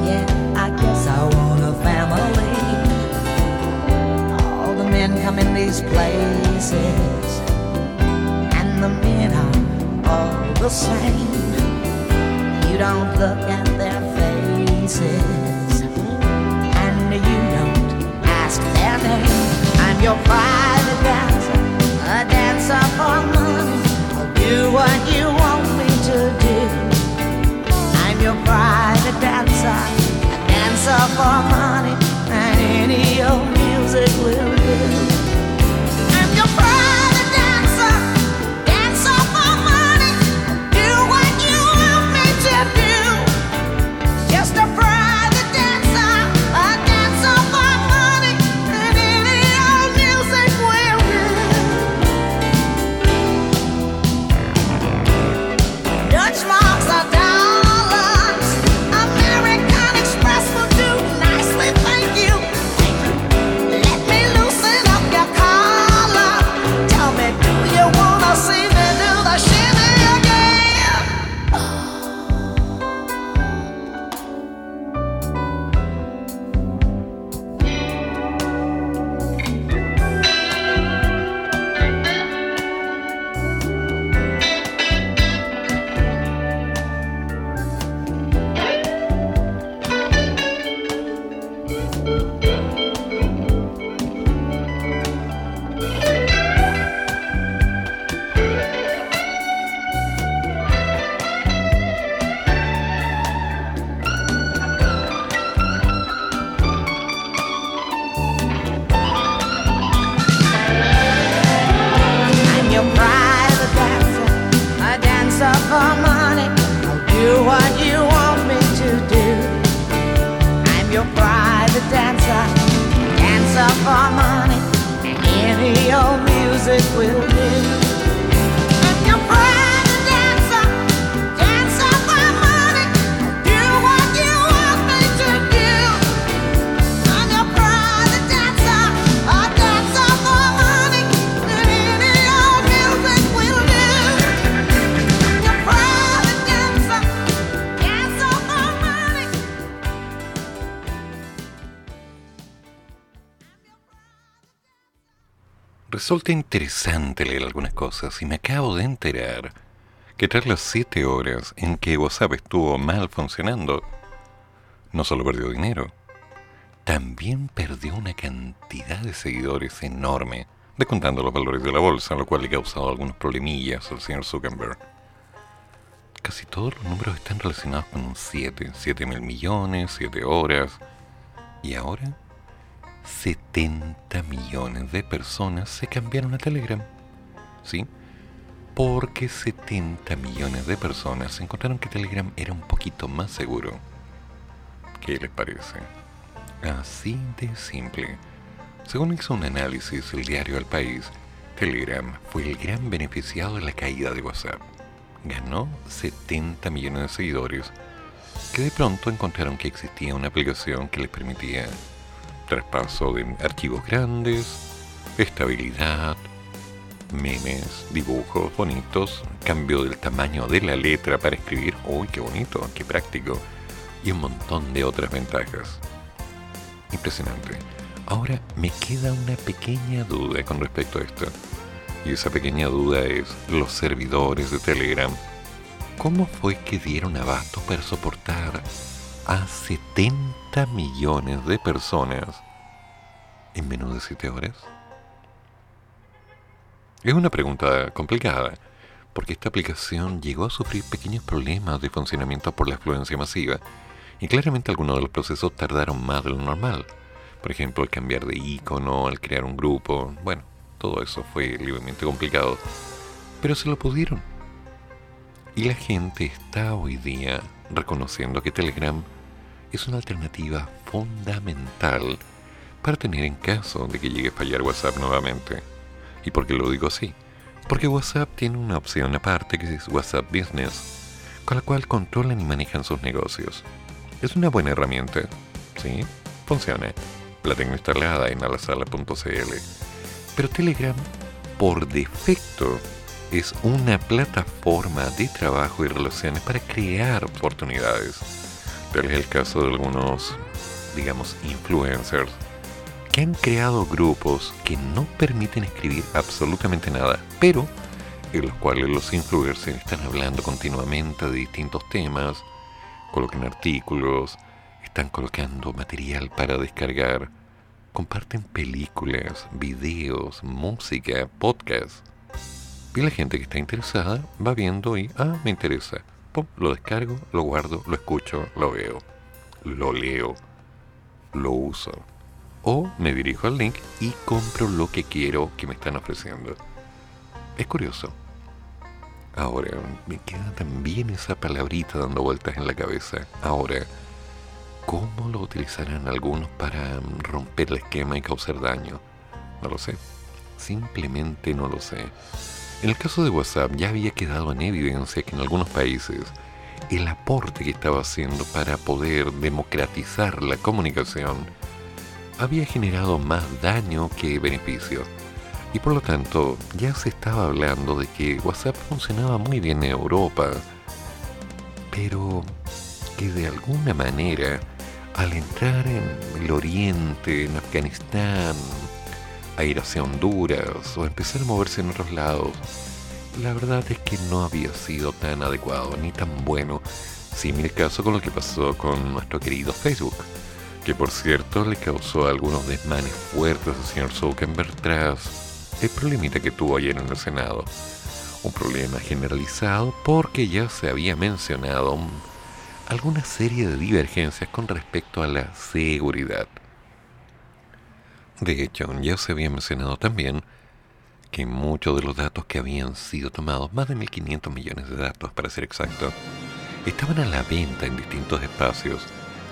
Yeah, I guess I want a family. All the men come in these places, and the men are all the same. You don't look at their faces, and you don't ask their name. I'm your private dancer, a dancer for money. I'll do what you want me to do. I'm your private dancer, a dancer for money, and any old music will do. Resulta interesante leer algunas cosas y me acabo de enterar que tras las 7 horas en que WhatsApp estuvo mal funcionando, no solo perdió dinero, también perdió una cantidad de seguidores enorme, descontando los valores de la bolsa, lo cual le ha causado algunos problemillas al señor Zuckerberg. Casi todos los números están relacionados con un 7, 7 mil millones, 7 horas, y ahora 70 millones de personas se cambiaron a Telegram. ¿Sí? Porque 70 millones de personas encontraron que Telegram era un poquito más seguro. ¿Qué les parece? Así de simple. Según hizo un análisis el diario El País, Telegram fue el gran beneficiado de la caída de WhatsApp. Ganó 70 millones de seguidores que de pronto encontraron que existía una aplicación que les permitía traspaso de archivos grandes, estabilidad, memes, dibujos bonitos, cambio del tamaño de la letra para escribir, uy, qué bonito, qué práctico, y un montón de otras ventajas. Impresionante. Ahora me queda una pequeña duda con respecto a esto. Y esa pequeña duda es los servidores de Telegram. ¿Cómo fue que dieron abasto para soportar a 70 millones de personas en menos de 7 horas? Es una pregunta complicada, porque esta aplicación llegó a sufrir pequeños problemas de funcionamiento por la afluencia masiva, y claramente algunos de los procesos tardaron más de lo normal. Por ejemplo, el cambiar de icono, el crear un grupo, bueno, todo eso fue libremente complicado, pero se lo pudieron. Y la gente está hoy día reconociendo que Telegram es una alternativa fundamental para tener en caso de que llegue a fallar WhatsApp nuevamente. ¿Y por qué lo digo así? Porque WhatsApp tiene una opción aparte que es WhatsApp Business, con la cual controlan y manejan sus negocios. Es una buena herramienta, ¿sí? Funciona. La tengo instalada en alasala.cl. Pero Telegram, por defecto, es una plataforma de trabajo y relaciones para crear oportunidades. Tal es el caso de algunos, digamos, influencers que han creado grupos que no permiten escribir absolutamente nada, pero en los cuales los influencers están hablando continuamente de distintos temas, colocan artículos, están colocando material para descargar, comparten películas, videos, música, podcasts. Y la gente que está interesada va viendo y, ah, me interesa. Lo descargo, lo guardo, lo escucho, lo veo, lo leo. lo uso. O me dirijo al link y compro lo que quiero que me están ofreciendo. Es curioso. Ahora, me queda también esa palabrita dando vueltas en la cabeza. Ahora, ¿cómo lo utilizarán algunos para romper el esquema y causar daño? No lo sé. Simplemente no lo sé. En el caso de WhatsApp ya había quedado en evidencia que en algunos países el aporte que estaba haciendo para poder democratizar la comunicación había generado más daño que beneficio. Y por lo tanto ya se estaba hablando de que WhatsApp funcionaba muy bien en Europa, pero que de alguna manera al entrar en el oriente, en Afganistán, a ir hacia Honduras o empezar a moverse en otros lados, la verdad es que no había sido tan adecuado ni tan bueno, el caso con lo que pasó con nuestro querido Facebook, que por cierto le causó algunos desmanes fuertes al señor Zuckerberg tras el problemita que tuvo ayer en el Senado. Un problema generalizado porque ya se había mencionado un- alguna serie de divergencias con respecto a la seguridad. De hecho, ya se había mencionado también que muchos de los datos que habían sido tomados, más de 1.500 millones de datos para ser exacto, estaban a la venta en distintos espacios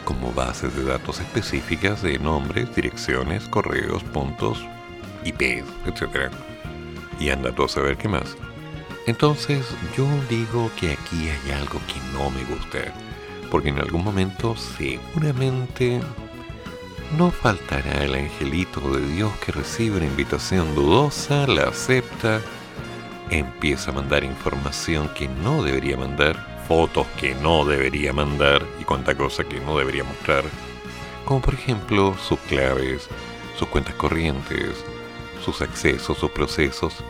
como bases de datos específicas de nombres, direcciones, correos, puntos, IP, etc. Y anda tú a saber qué más. Entonces yo digo que aquí hay algo que no me gusta, porque en algún momento seguramente no faltará el angelito de Dios que recibe una invitación dudosa, la acepta, empieza a mandar información que no debería mandar, fotos que no debería mandar y cuánta cosa que no debería mostrar, como por ejemplo sus claves, sus cuentas corrientes, sus accesos, sus procesos.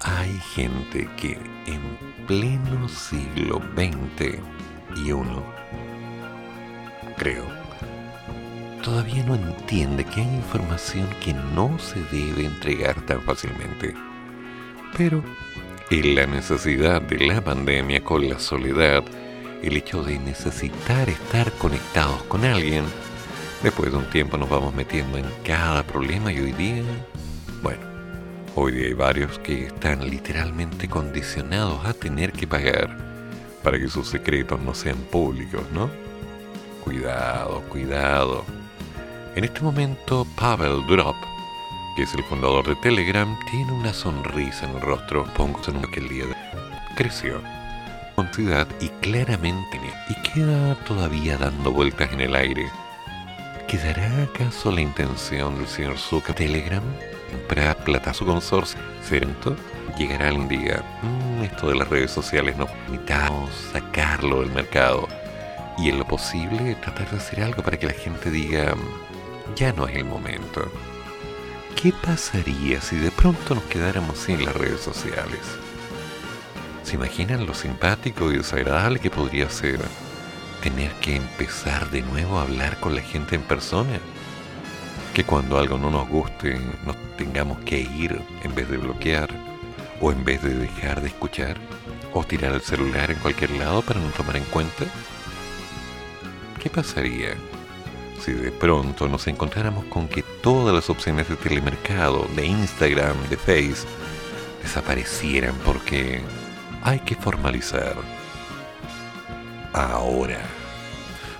Hay gente que en pleno siglo XX y uno, creo, todavía no entiende que hay información que no se debe entregar tan fácilmente. Pero en la necesidad de la pandemia con la soledad, el hecho de necesitar estar conectados con alguien, después de un tiempo nos vamos metiendo en cada problema y hoy día, bueno, hoy día hay varios que están literalmente condicionados a tener que pagar para que sus secretos no sean públicos, ¿no? Cuidado, cuidado. En este momento, Pavel Durov, que es el fundador de Telegram, tiene una sonrisa en el rostro. Pongo en que el día de... creció con y claramente y queda todavía dando vueltas en el aire. ¿Quedará acaso la intención del señor Zucker Telegram? ¿Comprar plata su consorcio? ¿Cierto? Llegará algún día. "Mm, esto de las redes sociales no necesitamos sacarlo del mercado. Y en lo posible tratar de hacer algo para que la gente diga, ya no es el momento. ¿Qué pasaría si de pronto nos quedáramos sin las redes sociales? ¿Se imaginan lo simpático y desagradable que podría ser tener que empezar de nuevo a hablar con la gente en persona? Que cuando algo no nos guste nos tengamos que ir en vez de bloquear, o en vez de dejar de escuchar, o tirar el celular en cualquier lado para no tomar en cuenta. ¿Qué pasaría si de pronto nos encontráramos con que todas las opciones de telemercado, de Instagram, de Face, desaparecieran porque hay que formalizar ahora?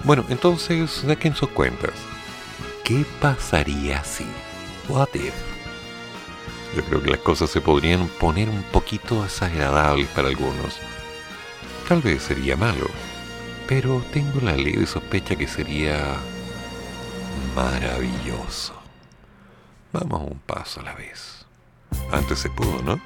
Bueno, entonces saquen sus cuentas. ¿Qué pasaría si? What if? Yo creo que las cosas se podrían poner un poquito desagradables para algunos. Tal vez sería malo, pero tengo la leve sospecha que sería maravilloso. Vamos un paso a la vez. Antes se pudo, ¿no?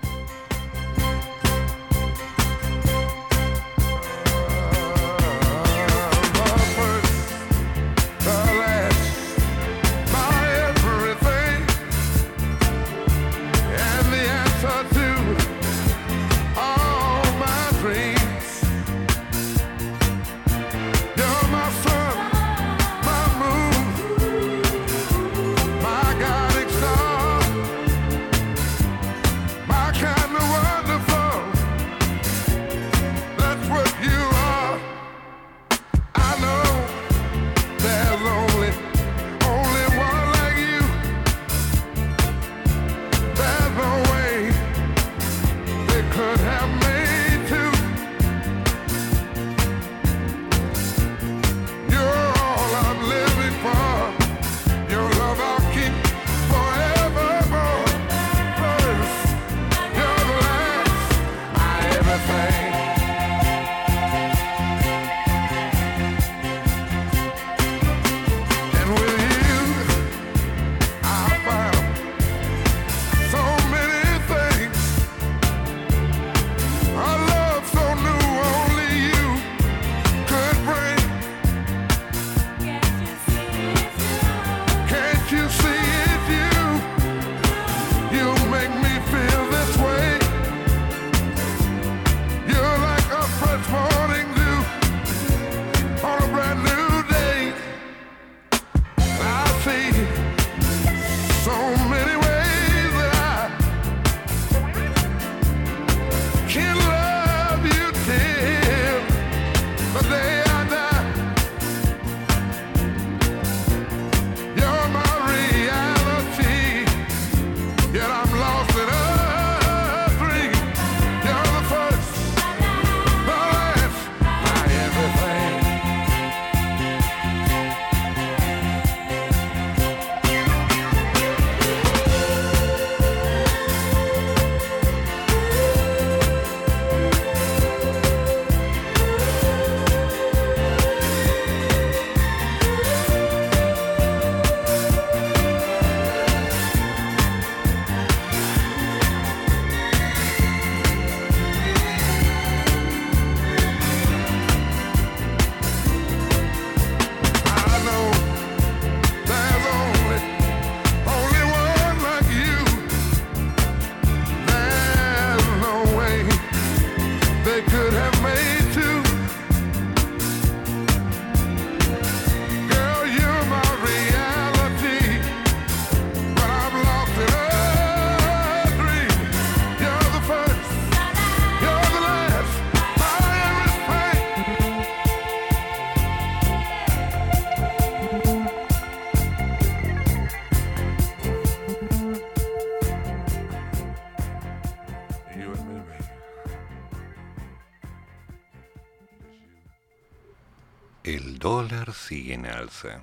Sigue en alza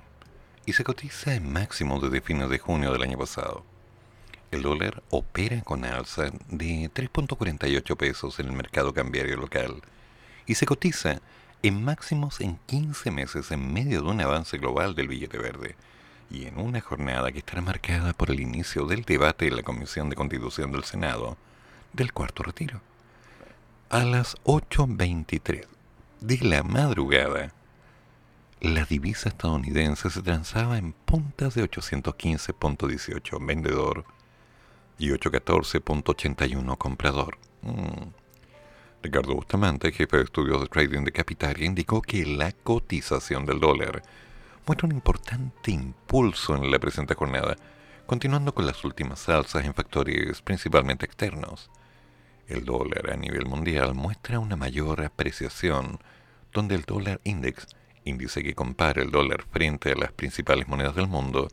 y se cotiza en máximo desde fines de junio del año pasado. El dólar opera con alza de 3.48 pesos en el mercado cambiario local y se cotiza en máximos en 15 meses en medio de un avance global del billete verde y en una jornada que estará marcada por el inicio del debate en la Comisión de Constitución del Senado del cuarto retiro. A las 8.23 de la madrugada, la divisa estadounidense se transaba en puntas de 815.18 vendedor y 814.81 comprador. Mm. Ricardo Bustamante, jefe de estudios de trading de Capitalia, indicó que la cotización del dólar muestra un importante impulso en la presente jornada, continuando con las últimas alzas en factores principalmente externos. El dólar a nivel mundial muestra una mayor apreciación, donde el dólar index, índice que compara el dólar frente a las principales monedas del mundo,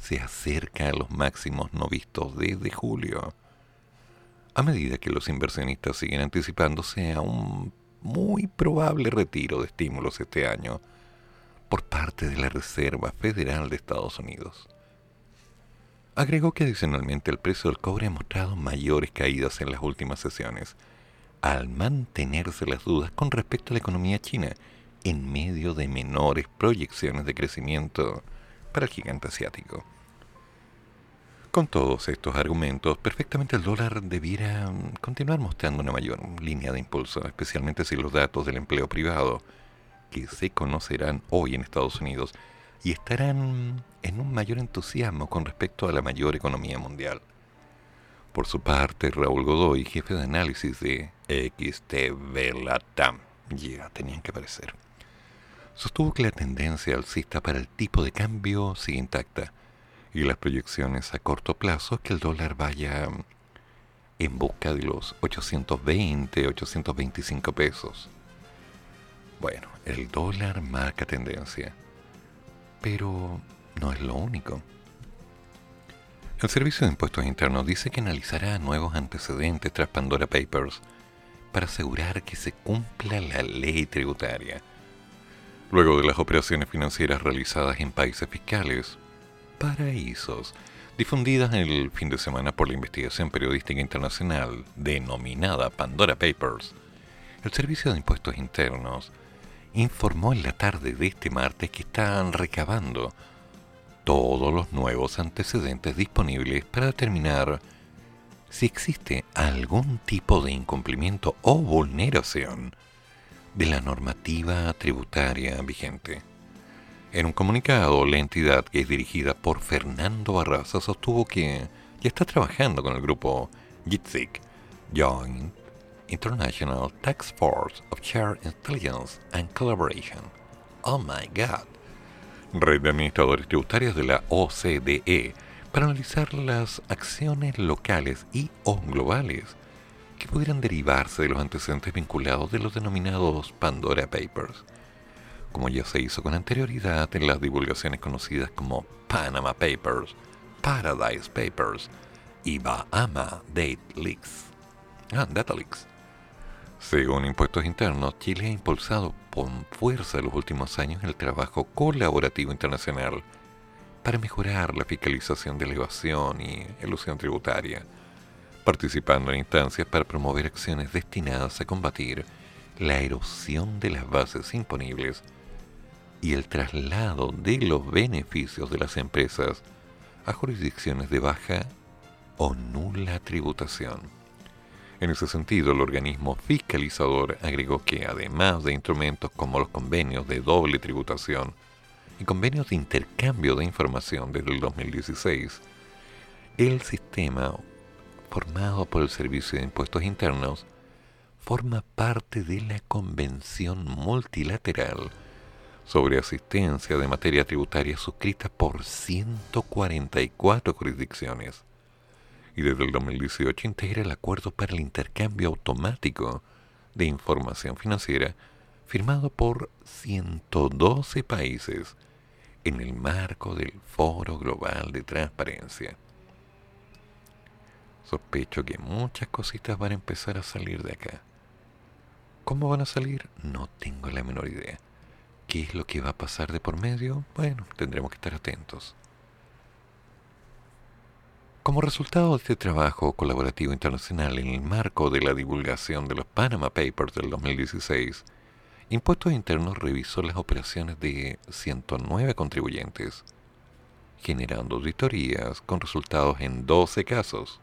se acerca a los máximos no vistos desde julio. A medida que los inversionistas siguen anticipándose a un muy probable retiro de estímulos este año por parte de la Reserva Federal de Estados Unidos. Agregó que adicionalmente el precio del cobre ha mostrado mayores caídas en las últimas sesiones, al mantenerse las dudas con respecto a la economía china en medio de menores proyecciones de crecimiento para el gigante asiático. Con todos estos argumentos, perfectamente el dólar debiera continuar mostrando una mayor línea de impulso, especialmente si los datos del empleo privado, que se conocerán hoy en Estados Unidos, y estarán en un mayor entusiasmo con respecto a la mayor economía mundial. Por su parte, Raúl Godoy, jefe de análisis de XTV Latam, ya tenían que aparecer, sostuvo que la tendencia alcista para el tipo de cambio sigue intacta y las proyecciones a corto plazo es que el dólar vaya en busca de los 820, 825 pesos. Bueno, el dólar marca tendencia, pero no es lo único. El Servicio de Impuestos Internos dice que analizará nuevos antecedentes tras Pandora Papers para asegurar que se cumpla la ley tributaria. Luego de las operaciones financieras realizadas en países fiscales, paraísos, difundidas el fin de semana por la investigación periodística internacional denominada Pandora Papers, el Servicio de Impuestos Internos informó en la tarde de este martes que están recabando todos los nuevos antecedentes disponibles para determinar si existe algún tipo de incumplimiento o vulneración de la normativa tributaria vigente. En un comunicado, la entidad que es dirigida por Fernando Barraza sostuvo que ya está trabajando con el grupo JITSIC, Joint International Tax Force of Shared Intelligence and Collaboration. Oh my God. Red de Administradores Tributarios de la OCDE para analizar las acciones locales y o globales que pudieran derivarse de los antecedentes vinculados de los denominados Pandora Papers como ya se hizo con anterioridad en las divulgaciones conocidas como Panama Papers, Paradise Papers y Bahama Date. Ah, Data Leaks. Según Impuestos Internos, Chile ha impulsado con fuerza en los últimos años el trabajo colaborativo internacional para mejorar la fiscalización de la evasión y elusión tributaria, participando en instancias para promover acciones destinadas a combatir la erosión de las bases imponibles y el traslado de los beneficios de las empresas a jurisdicciones de baja o nula tributación. En ese sentido, el organismo fiscalizador agregó que además de instrumentos como los convenios de doble tributación y convenios de intercambio de información desde el 2016, el sistema formado por el Servicio de Impuestos Internos forma parte de la Convención Multilateral sobre asistencia de materia tributaria suscrita por 144 jurisdicciones y desde el 2018 integra el Acuerdo para el Intercambio Automático de Información Financiera firmado por 112 países en el marco del Foro Global de Transparencia. Sospecho que muchas cositas van a empezar a salir de acá. ¿Cómo van a salir? No tengo la menor idea ¿Qué es lo que va a pasar de por medio? Bueno, tendremos que estar atentos. Como resultado de este trabajo colaborativo internacional en el marco de la divulgación de los Panama Papers del 2016, Impuestos Internos revisó las operaciones de 109 contribuyentes, generando auditorías con resultados en 12 casos.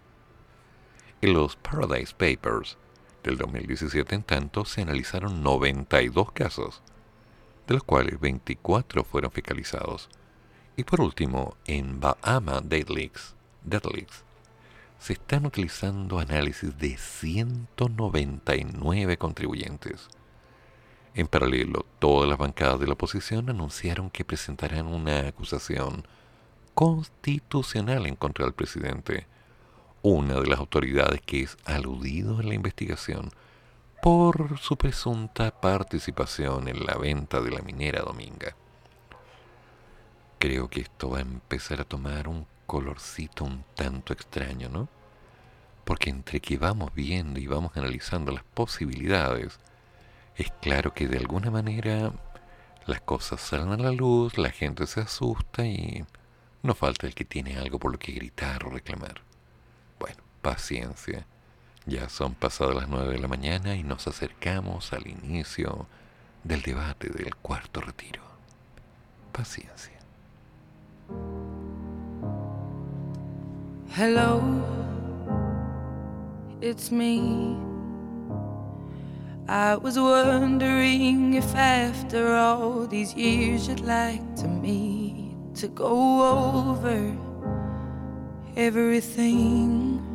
En los Paradise Papers del 2017, en tanto, se analizaron 92 casos, de los cuales 24 fueron fiscalizados. Y por último, en Bahama Deadleaks, Deadleaks se están utilizando análisis de 199 contribuyentes. En paralelo, todas las bancadas de la oposición anunciaron que presentarán una acusación constitucional en contra del presidente, una de las autoridades que es aludido en la investigación por su presunta participación en la venta de la minera Dominga. Creo que esto va a empezar a tomar un colorcito un tanto extraño, ¿no? Porque entre que vamos viendo y vamos analizando las posibilidades, es claro que de alguna manera las cosas salen a la luz, la gente se asusta y no falta el que tiene algo por lo que gritar o reclamar. Paciencia. Ya son pasadas las nueve de la mañana y nos acercamos al inicio del debate del cuarto retiro. Paciencia. Hello, it's me. I was wondering if after all these years you'd like to meet to go over everything.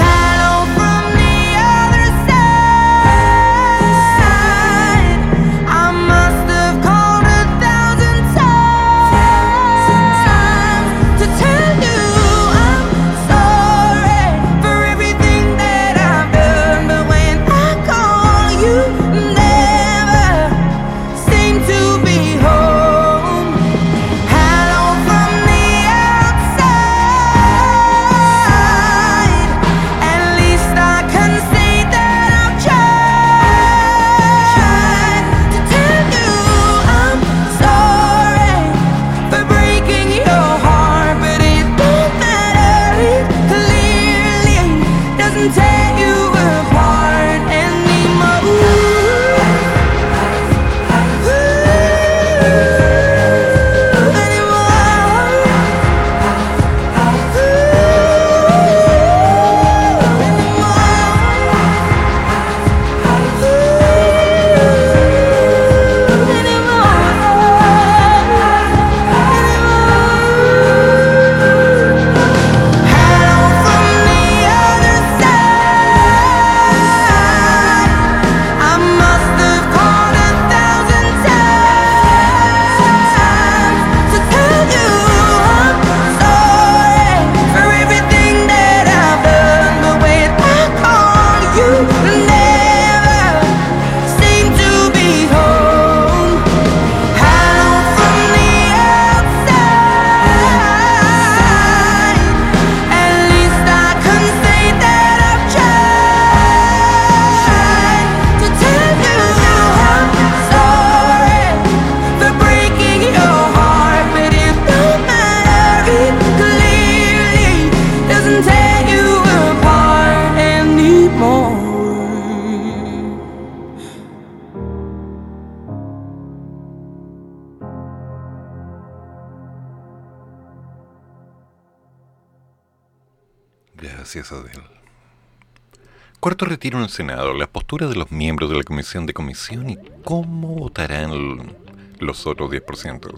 en el Senado, la postura de los miembros de la Comisión de Comisión y cómo votarán los otros 10%.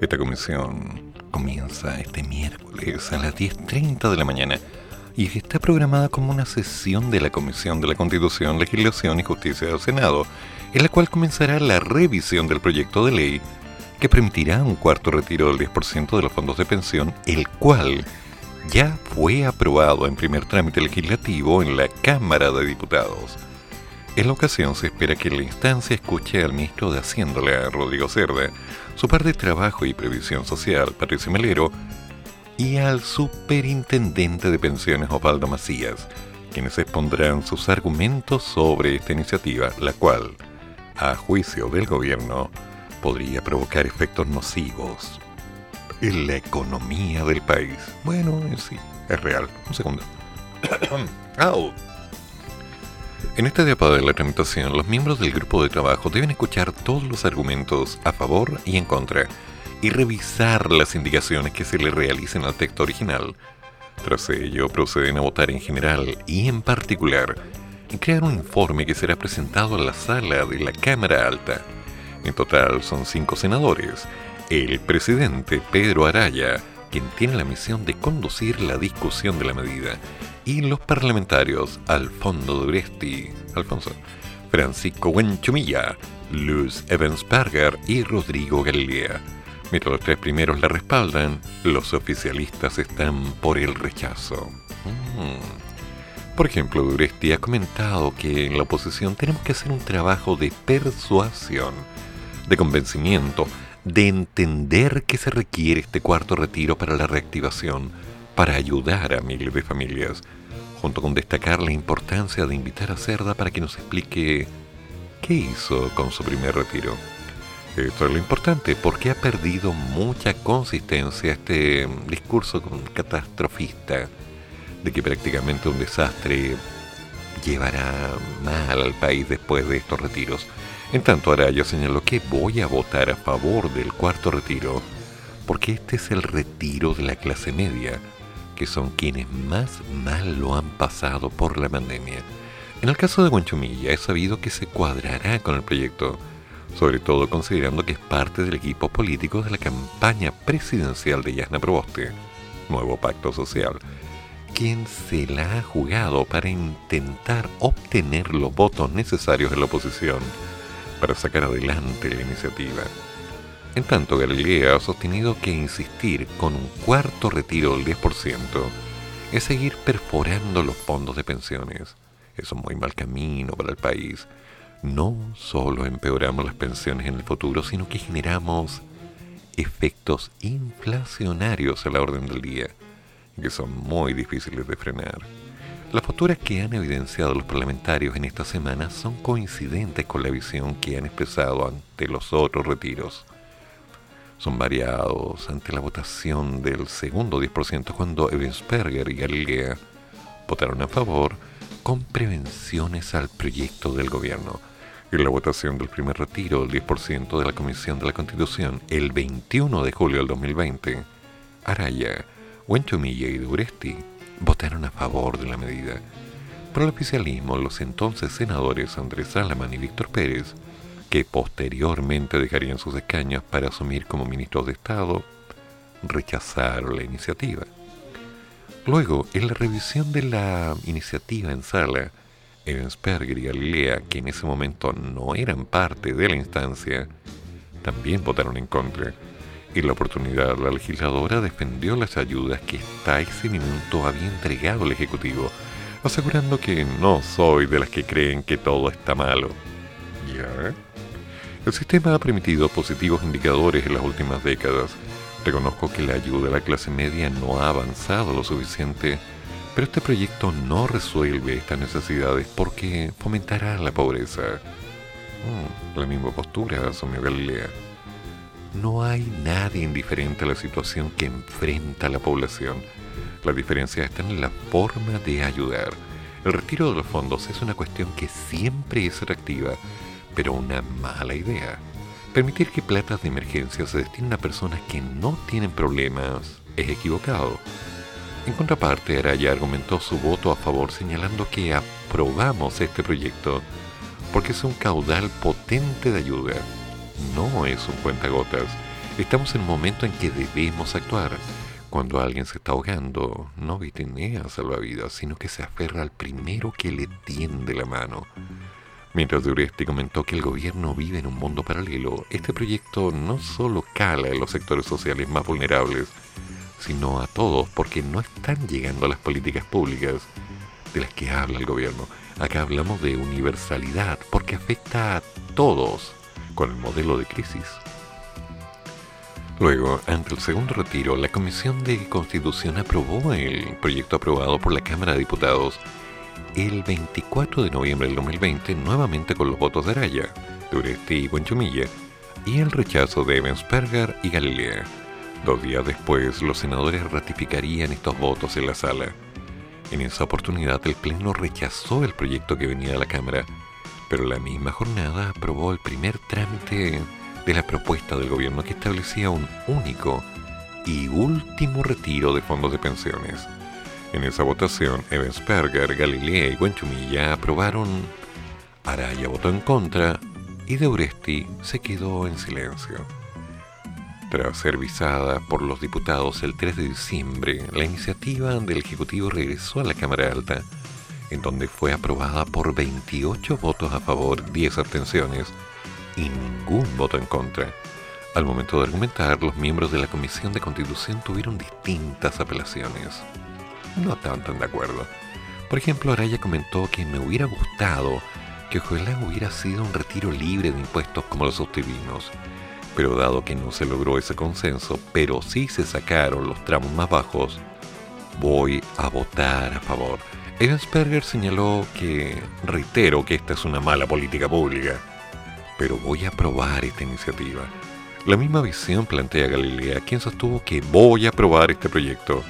Esta comisión comienza este miércoles a las 10.30 de la mañana y está programada como una sesión de la Comisión de la Constitución, Legislación y Justicia del Senado, en la cual comenzará la revisión del proyecto de ley que permitirá un cuarto retiro del 10% de los fondos de pensión, el cual ya fue aprobado en primer trámite legislativo en la Cámara de Diputados. En la ocasión se espera que la instancia escuche al ministro de Hacienda, Rodrigo Cerda, su par de Trabajo y Previsión Social, Patricio Melero, y al superintendente de pensiones, Osvaldo Macías, quienes expondrán sus argumentos sobre esta iniciativa, la cual, a juicio del gobierno, podría provocar efectos nocivos en la economía del país. Bueno, eh, sí, es real. Un segundo. Au. En esta etapa de la tramitación, los miembros del grupo de trabajo deben escuchar todos los argumentos a favor y en contra y revisar las indicaciones que se le realicen al texto original. Tras ello, proceden a votar en general y en particular y crear un informe que será presentado a la sala de la Cámara Alta. En total son cinco senadores. El presidente Pedro Araya, quien tiene la misión de conducir la discusión de la medida, y los parlamentarios Alfonso Duresti, Alfonso, Francisco Huenchumilla, Luz Evansberger y Rodrigo Galilea. Mientras los tres primeros la respaldan, los oficialistas están por el rechazo. Mm. Por ejemplo, Duresti ha comentado que en la oposición tenemos que hacer un trabajo de persuasión, de convencimiento, de entender que se requiere este cuarto retiro para la reactivación, para ayudar a miles de familias, junto con destacar la importancia de invitar a Cerda para que nos explique qué hizo con su primer retiro. Esto es lo importante, porque ha perdido mucha consistencia este discurso catastrofista de que prácticamente un desastre llevará mal al país después de estos retiros. En tanto, Araya señaló que voy a votar a favor del cuarto retiro, porque este es el retiro de la clase media, que son quienes más mal lo han pasado por la pandemia. En el caso de Guanchumilla, es sabido que se cuadrará con el proyecto, sobre todo considerando que es parte del equipo político de la campaña presidencial de Yasna Proboste, Nuevo Pacto Social, quien se la ha jugado para intentar obtener los votos necesarios en la oposición para sacar adelante la iniciativa. En tanto, Galilea ha sostenido que insistir con un cuarto retiro del 10% es seguir perforando los fondos de pensiones. Es un muy mal camino para el país. No solo empeoramos las pensiones en el futuro, sino que generamos efectos inflacionarios a la orden del día, que son muy difíciles de frenar. Las posturas que han evidenciado los parlamentarios en esta semana son coincidentes con la visión que han expresado ante los otros retiros son variados ante la votación del segundo 10% cuando Evansberger y Galilea votaron a favor con prevenciones al proyecto del gobierno. En la votación del primer retiro del 10% de la Comisión de la Constitución el 21 de julio del 2020, Araya, Huenchumilla y Duresti votaron a favor de la medida. Por el oficialismo, los entonces senadores Andrés Salaman y Víctor Pérez que posteriormente dejarían sus escaños para asumir como ministros de Estado, rechazaron la iniciativa. Luego, en la revisión de la iniciativa en sala, Evansberger y Galilea, que en ese momento no eran parte de la instancia, también votaron en contra. En la oportunidad, la legisladora defendió las ayudas que hasta ese minuto había entregado el Ejecutivo, asegurando que no soy de las que creen que todo está malo. ¿Ya? El sistema ha permitido positivos indicadores en las últimas décadas. Reconozco que la ayuda a la clase media no ha avanzado lo suficiente, pero este proyecto no resuelve estas necesidades porque fomentará la pobreza. Mm, la misma postura asumió Galilea. No hay nadie indiferente a la situación que enfrenta la población. La diferencia está en la forma de ayudar. El retiro de los fondos es una cuestión que siempre es atractiva pero una mala idea. Permitir que platas de emergencia se destinen a personas que no tienen problemas es equivocado. En contraparte, Araya argumentó su voto a favor señalando que aprobamos este proyecto porque es un caudal potente de ayuda. No es un cuentagotas. Estamos en el momento en que debemos actuar. Cuando alguien se está ahogando, no vitinea salvavidas, sino que se aferra al primero que le tiende la mano. Mientras Duresti comentó que el gobierno vive en un mundo paralelo, este proyecto no solo cala en los sectores sociales más vulnerables, sino a todos porque no están llegando a las políticas públicas de las que habla el gobierno. Acá hablamos de universalidad porque afecta a todos con el modelo de crisis. Luego, ante el segundo retiro, la Comisión de Constitución aprobó el proyecto aprobado por la Cámara de Diputados el 24 de noviembre del 2020, nuevamente con los votos de Araya, Duresti y Buenchumilla, y el rechazo de Evensperger y Galilea. Dos días después, los senadores ratificarían estos votos en la sala. En esa oportunidad, el Pleno rechazó el proyecto que venía de la Cámara, pero la misma jornada aprobó el primer trámite de la propuesta del gobierno que establecía un único y último retiro de fondos de pensiones. En esa votación, Evensperger, Galilea y Buenchumilla aprobaron, Araya votó en contra y De Uresti se quedó en silencio. Tras ser visada por los diputados el 3 de diciembre, la iniciativa del Ejecutivo regresó a la Cámara Alta, en donde fue aprobada por 28 votos a favor, 10 abstenciones y ningún voto en contra. Al momento de argumentar, los miembros de la Comisión de Constitución tuvieron distintas apelaciones. No estaban tan de acuerdo. Por ejemplo, Araya comentó que me hubiera gustado que ojalá hubiera sido un retiro libre de impuestos como los obtuvimos. Pero dado que no se logró ese consenso, pero sí se sacaron los tramos más bajos, voy a votar a favor. Evensperger señaló que, reitero que esta es una mala política pública, pero voy a aprobar esta iniciativa. La misma visión plantea Galilea, quien sostuvo que voy a aprobar este proyecto,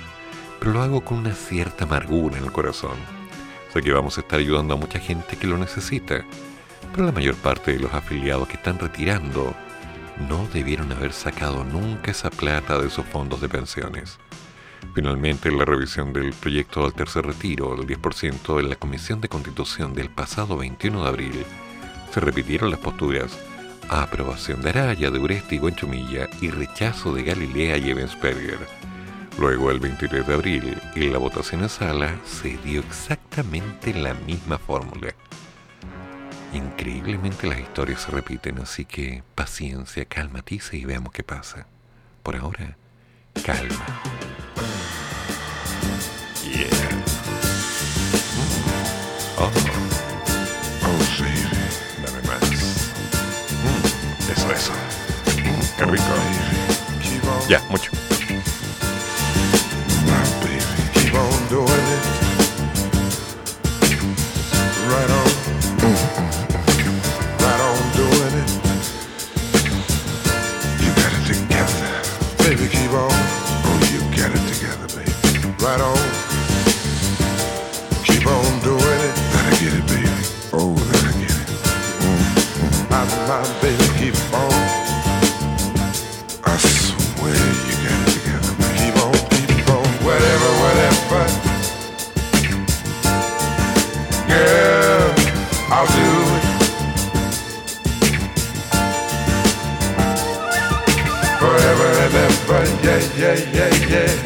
pero lo hago con una cierta amargura en el corazón. Sé que vamos a estar ayudando a mucha gente que lo necesita, pero la mayor parte de los afiliados que están retirando no debieron haber sacado nunca esa plata de sus fondos de pensiones. Finalmente, en la revisión del proyecto del tercer retiro, el 10% en la Comisión de Constitución del pasado 21 de abril, se repitieron las posturas aprobación de Araya, de Uresti y Buenchumilla y rechazo de Galilea y Evensperger. Luego, el 23 de abril, en la votación en sala, se dio exactamente la misma fórmula. Increíblemente las historias se repiten, así que paciencia, cálmatice y veamos qué pasa. Por ahora, calma. Yeah. Oh. Oh, sí. Dame más. Mm. Eso, eso. Qué rico. Ya, mucho. Right on. Keep on doing it. Gotta get it, baby. Oh, gotta get it. Mm. My, my baby, keep on. I swear you got it together. Keep on, keep on. Whatever, whatever. Girl, I'll do it. Forever and ever, yeah, yeah, yeah, yeah.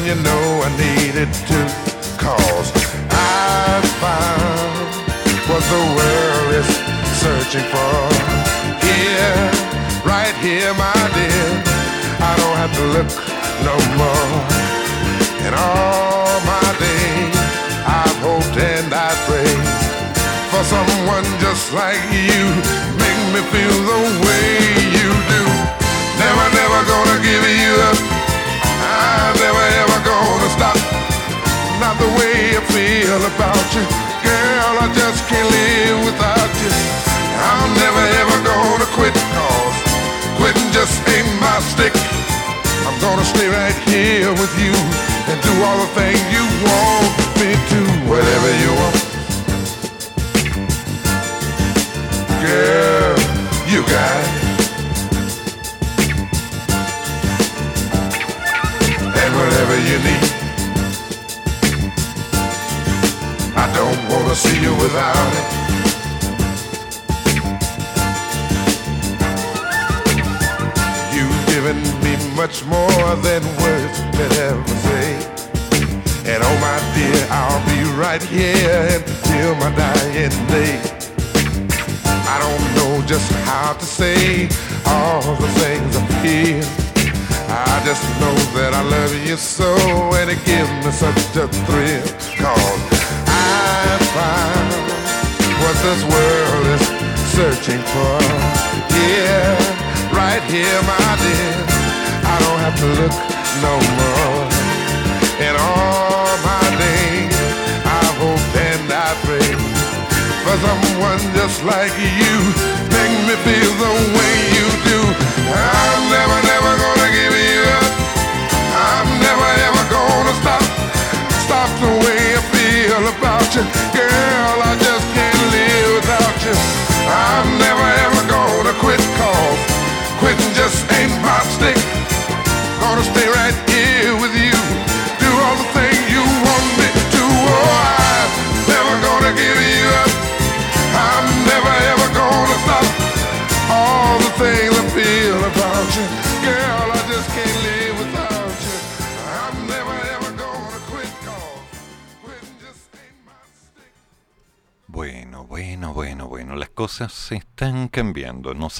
And you know I needed too. Cause I found what the world is searching for. Here, right here, my dear. I don't have to look no more. In all my days, I've hoped and I prayed for someone just like you. Make me feel the way you do. Never, never gonna give you up. Stop. Not the way I feel about you. Girl, I just can't live without you. I'm never ever gonna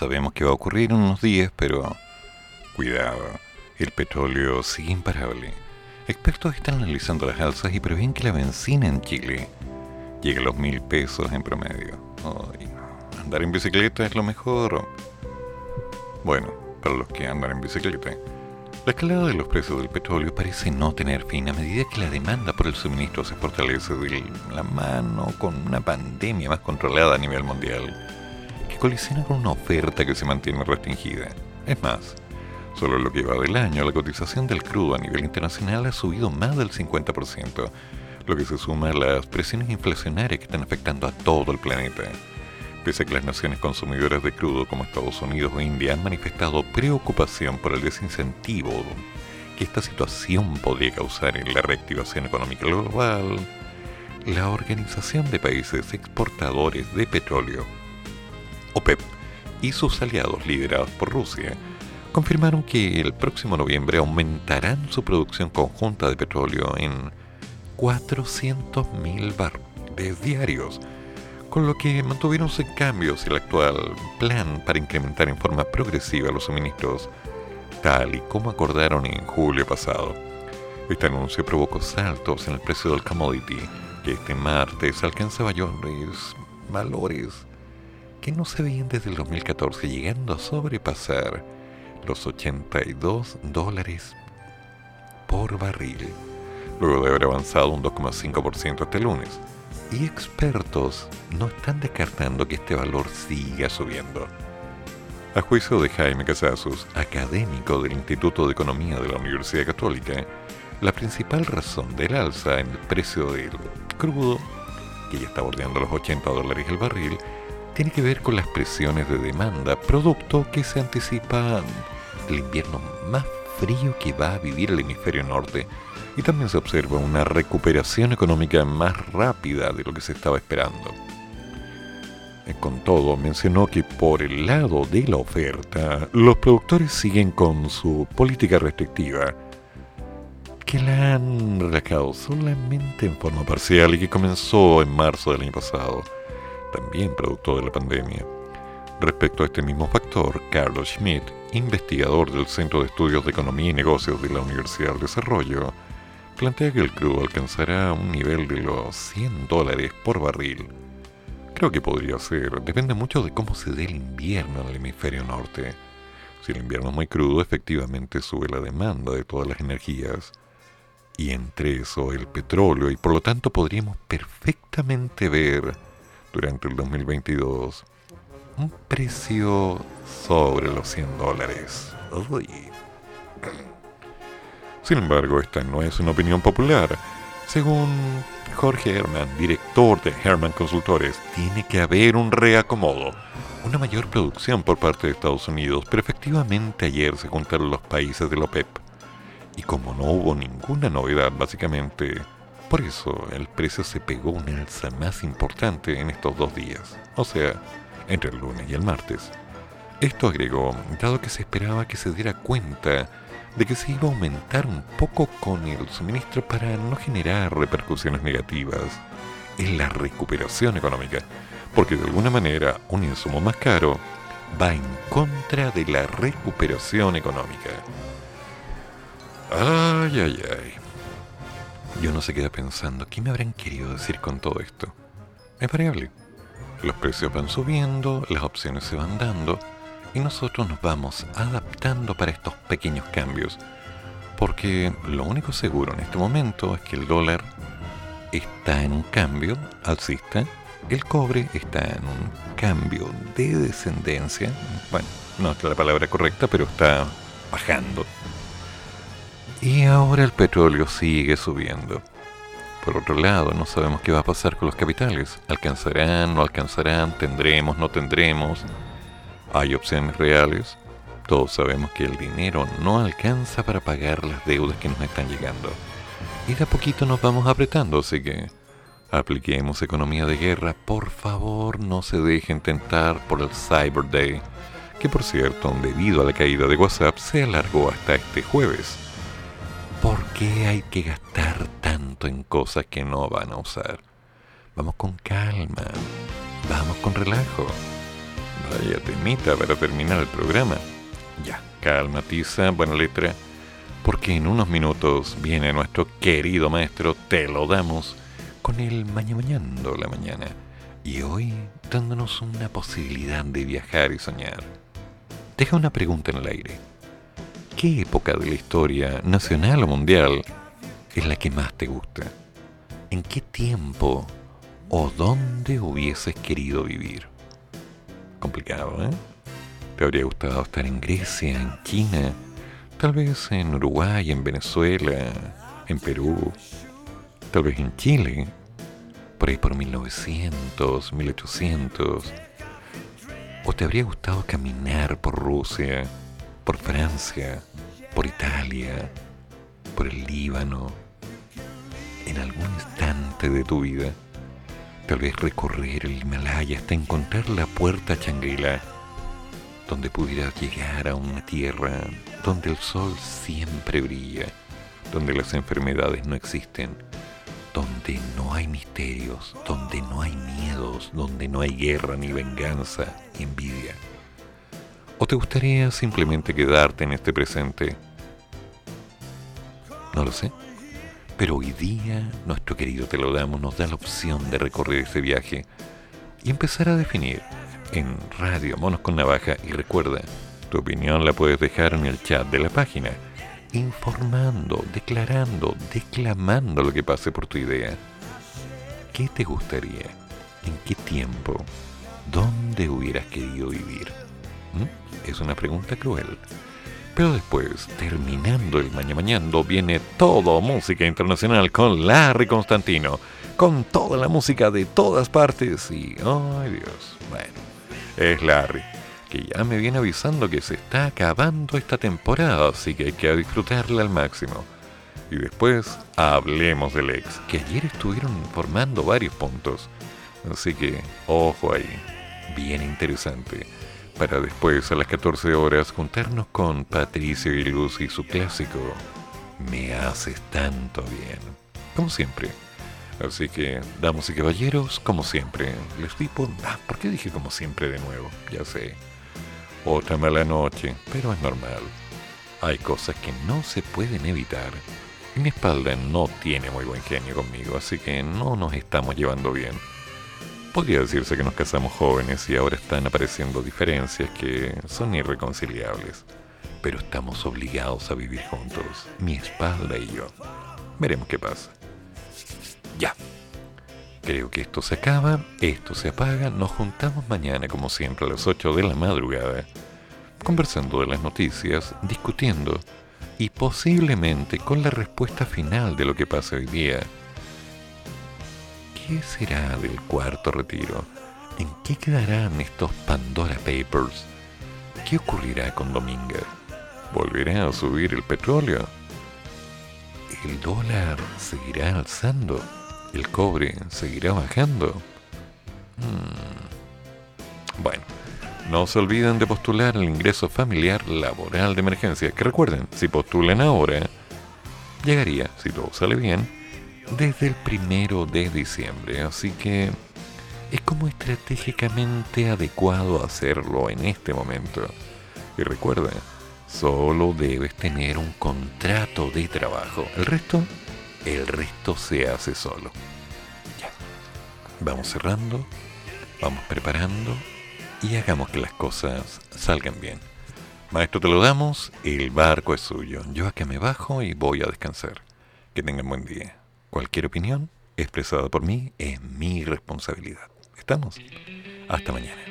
sabemos qué va a ocurrir en unos días, pero cuidado, el petróleo sigue imparable. Expertos están analizando las alzas y prevén que la benzina en Chile llegue a los mil pesos en promedio. Andar en bicicleta es lo mejor. Bueno, para los que andan en bicicleta. La escalada de los precios del petróleo parece no tener fin a medida que la demanda por el suministro se fortalece de la mano con una pandemia más controlada a nivel mundial, que colisiona con una oferta que se mantiene restringida. Es más, solo en lo que va del año, la cotización del crudo a nivel internacional ha subido más del 50%, lo que se suma a las presiones inflacionarias que están afectando a todo el planeta. Pese a que las naciones consumidoras de crudo como Estados Unidos o India han manifestado preocupación por el desincentivo que esta situación podría causar en la reactivación económica global, la Organización de Países Exportadores de Petróleo, OPEP, y sus aliados liderados por Rusia, confirmaron que el próximo noviembre aumentarán su producción conjunta de petróleo en 400.000 barriles diarios, con lo que mantuvieron sin cambios el actual plan para incrementar en forma progresiva los suministros, tal y como acordaron en julio pasado. Este anuncio provocó saltos en el precio del commodity, que este martes alcanza valores, valores que no se veían desde el 2014, llegando a sobrepasar los 82 dólares por barril, luego de haber avanzado un 2,5% este lunes y expertos no están descartando que este valor siga subiendo. A juicio de Jaime Casasus, académico del Instituto de Economía de la Universidad Católica, la principal razón del alza en el precio del crudo, que ya está bordeando los 80 dólares el barril, tiene que ver con las presiones de demanda, producto que se anticipa el invierno más frío que va a vivir el hemisferio norte y también se observa una recuperación económica más rápida de lo que se estaba esperando. Eh, Con todo, mencionó que por el lado de la oferta, los productores siguen con su política restrictiva, que la han relajado solamente en forma parcial y que comenzó en marzo del año pasado, también producto de la pandemia. Respecto a este mismo factor, Carlos Schmidt, investigador del Centro de Estudios de Economía y Negocios de la Universidad del Desarrollo, plantea que el crudo alcanzará un nivel de los 100 dólares por barril. Creo que podría ser, depende mucho de cómo se dé el invierno en el hemisferio norte. Si el invierno es muy crudo, efectivamente sube la demanda de todas las energías. Y entre eso el petróleo, y por lo tanto podríamos perfectamente ver durante el 2022 un precio sobre los 100 dólares. Uy. Sin embargo, esta no es una opinión popular. Según Jorge Herman, director de Herman Consultores, tiene que haber un reacomodo, una mayor producción por parte de Estados Unidos, pero efectivamente ayer se juntaron los países de la OPEP. Y como no hubo ninguna novedad, básicamente, por eso el precio se pegó una alza más importante en estos dos días, o sea, entre el lunes y el martes. Esto agregó, dado que se esperaba que se diera cuenta de que se iba a aumentar un poco con el suministro para no generar repercusiones negativas en la recuperación económica, porque de alguna manera un insumo más caro va en contra de la recuperación económica. Ay, ay, ay. Yo no se queda pensando, ¿qué me habrán querido decir con todo esto? Es variable. Los precios van subiendo, las opciones se van dando, y nosotros nos vamos adaptando para estos pequeños cambios. Porque lo único seguro en este momento es que el dólar está en un cambio alcista, el cobre está en un cambio de descendencia, bueno, no es la palabra correcta, pero está bajando. Y ahora el petróleo sigue subiendo. Por otro lado, no sabemos qué va a pasar con los capitales. ¿Alcanzarán, no alcanzarán? ¿Tendremos, no tendremos? Hay opciones reales. Todos sabemos que el dinero no alcanza para pagar las deudas que nos están llegando. Y de a poquito nos vamos apretando, así que apliquemos economía de guerra. Por favor, no se dejen tentar por el Cyber Day, que por cierto, debido a la caída de WhatsApp, se alargó hasta este jueves. ¿Por qué hay que gastar tanto en cosas que no van a usar? Vamos con calma, vamos con relajo. Vaya temita para terminar el programa. Ya, calma, tiza, buena letra, porque en unos minutos viene nuestro querido maestro, te lo damos, con el mañamañando la mañana. Y hoy dándonos una posibilidad de viajar y soñar. Deja una pregunta en el aire. ¿Qué época de la historia, nacional o mundial, es la que más te gusta? ¿En qué tiempo o dónde hubieses querido vivir? Complicado, ¿eh? ¿Te habría gustado estar en Grecia, en China, tal vez en Uruguay, en Venezuela, en Perú, tal vez en Chile, por ahí por 1900, 1800? ¿O te habría gustado caminar por Rusia, por Francia, por Italia, por el Líbano, en algún instante de tu vida? Tal vez recorrer el Himalaya hasta encontrar la puerta Changrila, donde pudieras llegar a una tierra donde el sol siempre brilla, donde las enfermedades no existen, donde no hay misterios, donde no hay miedos, donde no hay guerra ni venganza ni envidia. ¿O te gustaría simplemente quedarte en este presente? No lo sé. Pero hoy día nuestro querido Te lo damos nos da la opción de recorrer ese viaje y empezar a definir en Radio Monos con Navaja y recuerda, tu opinión la puedes dejar en el chat de la página, informando, declarando, declamando lo que pase por tu idea. ¿Qué te gustaría? ¿En qué tiempo? ¿Dónde hubieras querido vivir? ¿Mm? Es una pregunta cruel. Pero después, terminando el Maña Mañando, viene todo música internacional con Larry Constantino, con toda la música de todas partes y, ay Dios, bueno, es Larry, que ya me viene avisando que se está acabando esta temporada, así que hay que disfrutarla al máximo. Y después, hablemos del ex, que ayer estuvieron informando varios puntos, así que, ojo ahí, bien interesante para después a las 14 horas juntarnos con Patricio y Luz y su clásico Me haces tanto bien. Como siempre. Así que, damas y caballeros, como siempre, les digo, ah, ¿por qué dije como siempre de nuevo? Ya sé. Otra mala noche, pero es normal. Hay cosas que no se pueden evitar. Y mi espalda no tiene muy buen genio conmigo, así que no nos estamos llevando bien. Podría decirse que nos casamos jóvenes y ahora están apareciendo diferencias que son irreconciliables. Pero estamos obligados a vivir juntos, mi espalda y yo. Veremos qué pasa. Ya. Creo que esto se acaba, esto se apaga, nos juntamos mañana como siempre a las 8 de la madrugada, conversando de las noticias, discutiendo y posiblemente con la respuesta final de lo que pasa hoy día. ¿Qué será del cuarto retiro? ¿En qué quedarán estos Pandora Papers? ¿Qué ocurrirá con Dominga? ¿Volverá a subir el petróleo? ¿El dólar seguirá alzando? ¿El cobre seguirá bajando? Hmm. Bueno, no se olviden de postular el ingreso familiar laboral de emergencia, que recuerden, si postulan ahora, llegaría, si todo sale bien, desde el primero de diciembre. Así que es como estratégicamente adecuado hacerlo en este momento. Y recuerda, solo debes tener un contrato de trabajo. El resto, el resto se hace solo. Ya. Vamos cerrando, vamos preparando y hagamos que las cosas salgan bien. Maestro, te lo damos, el barco es suyo. Yo acá me bajo y voy a descansar. Que tengan buen día. Cualquier opinión expresada por mí es mi responsabilidad. ¿Estamos? Hasta mañana.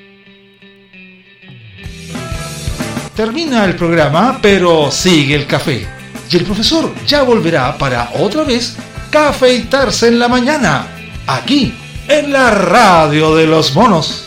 Termina el programa, pero sigue el café. Y el profesor ya volverá para otra vez cafeitarse en la mañana, aquí, en la radio de los monos.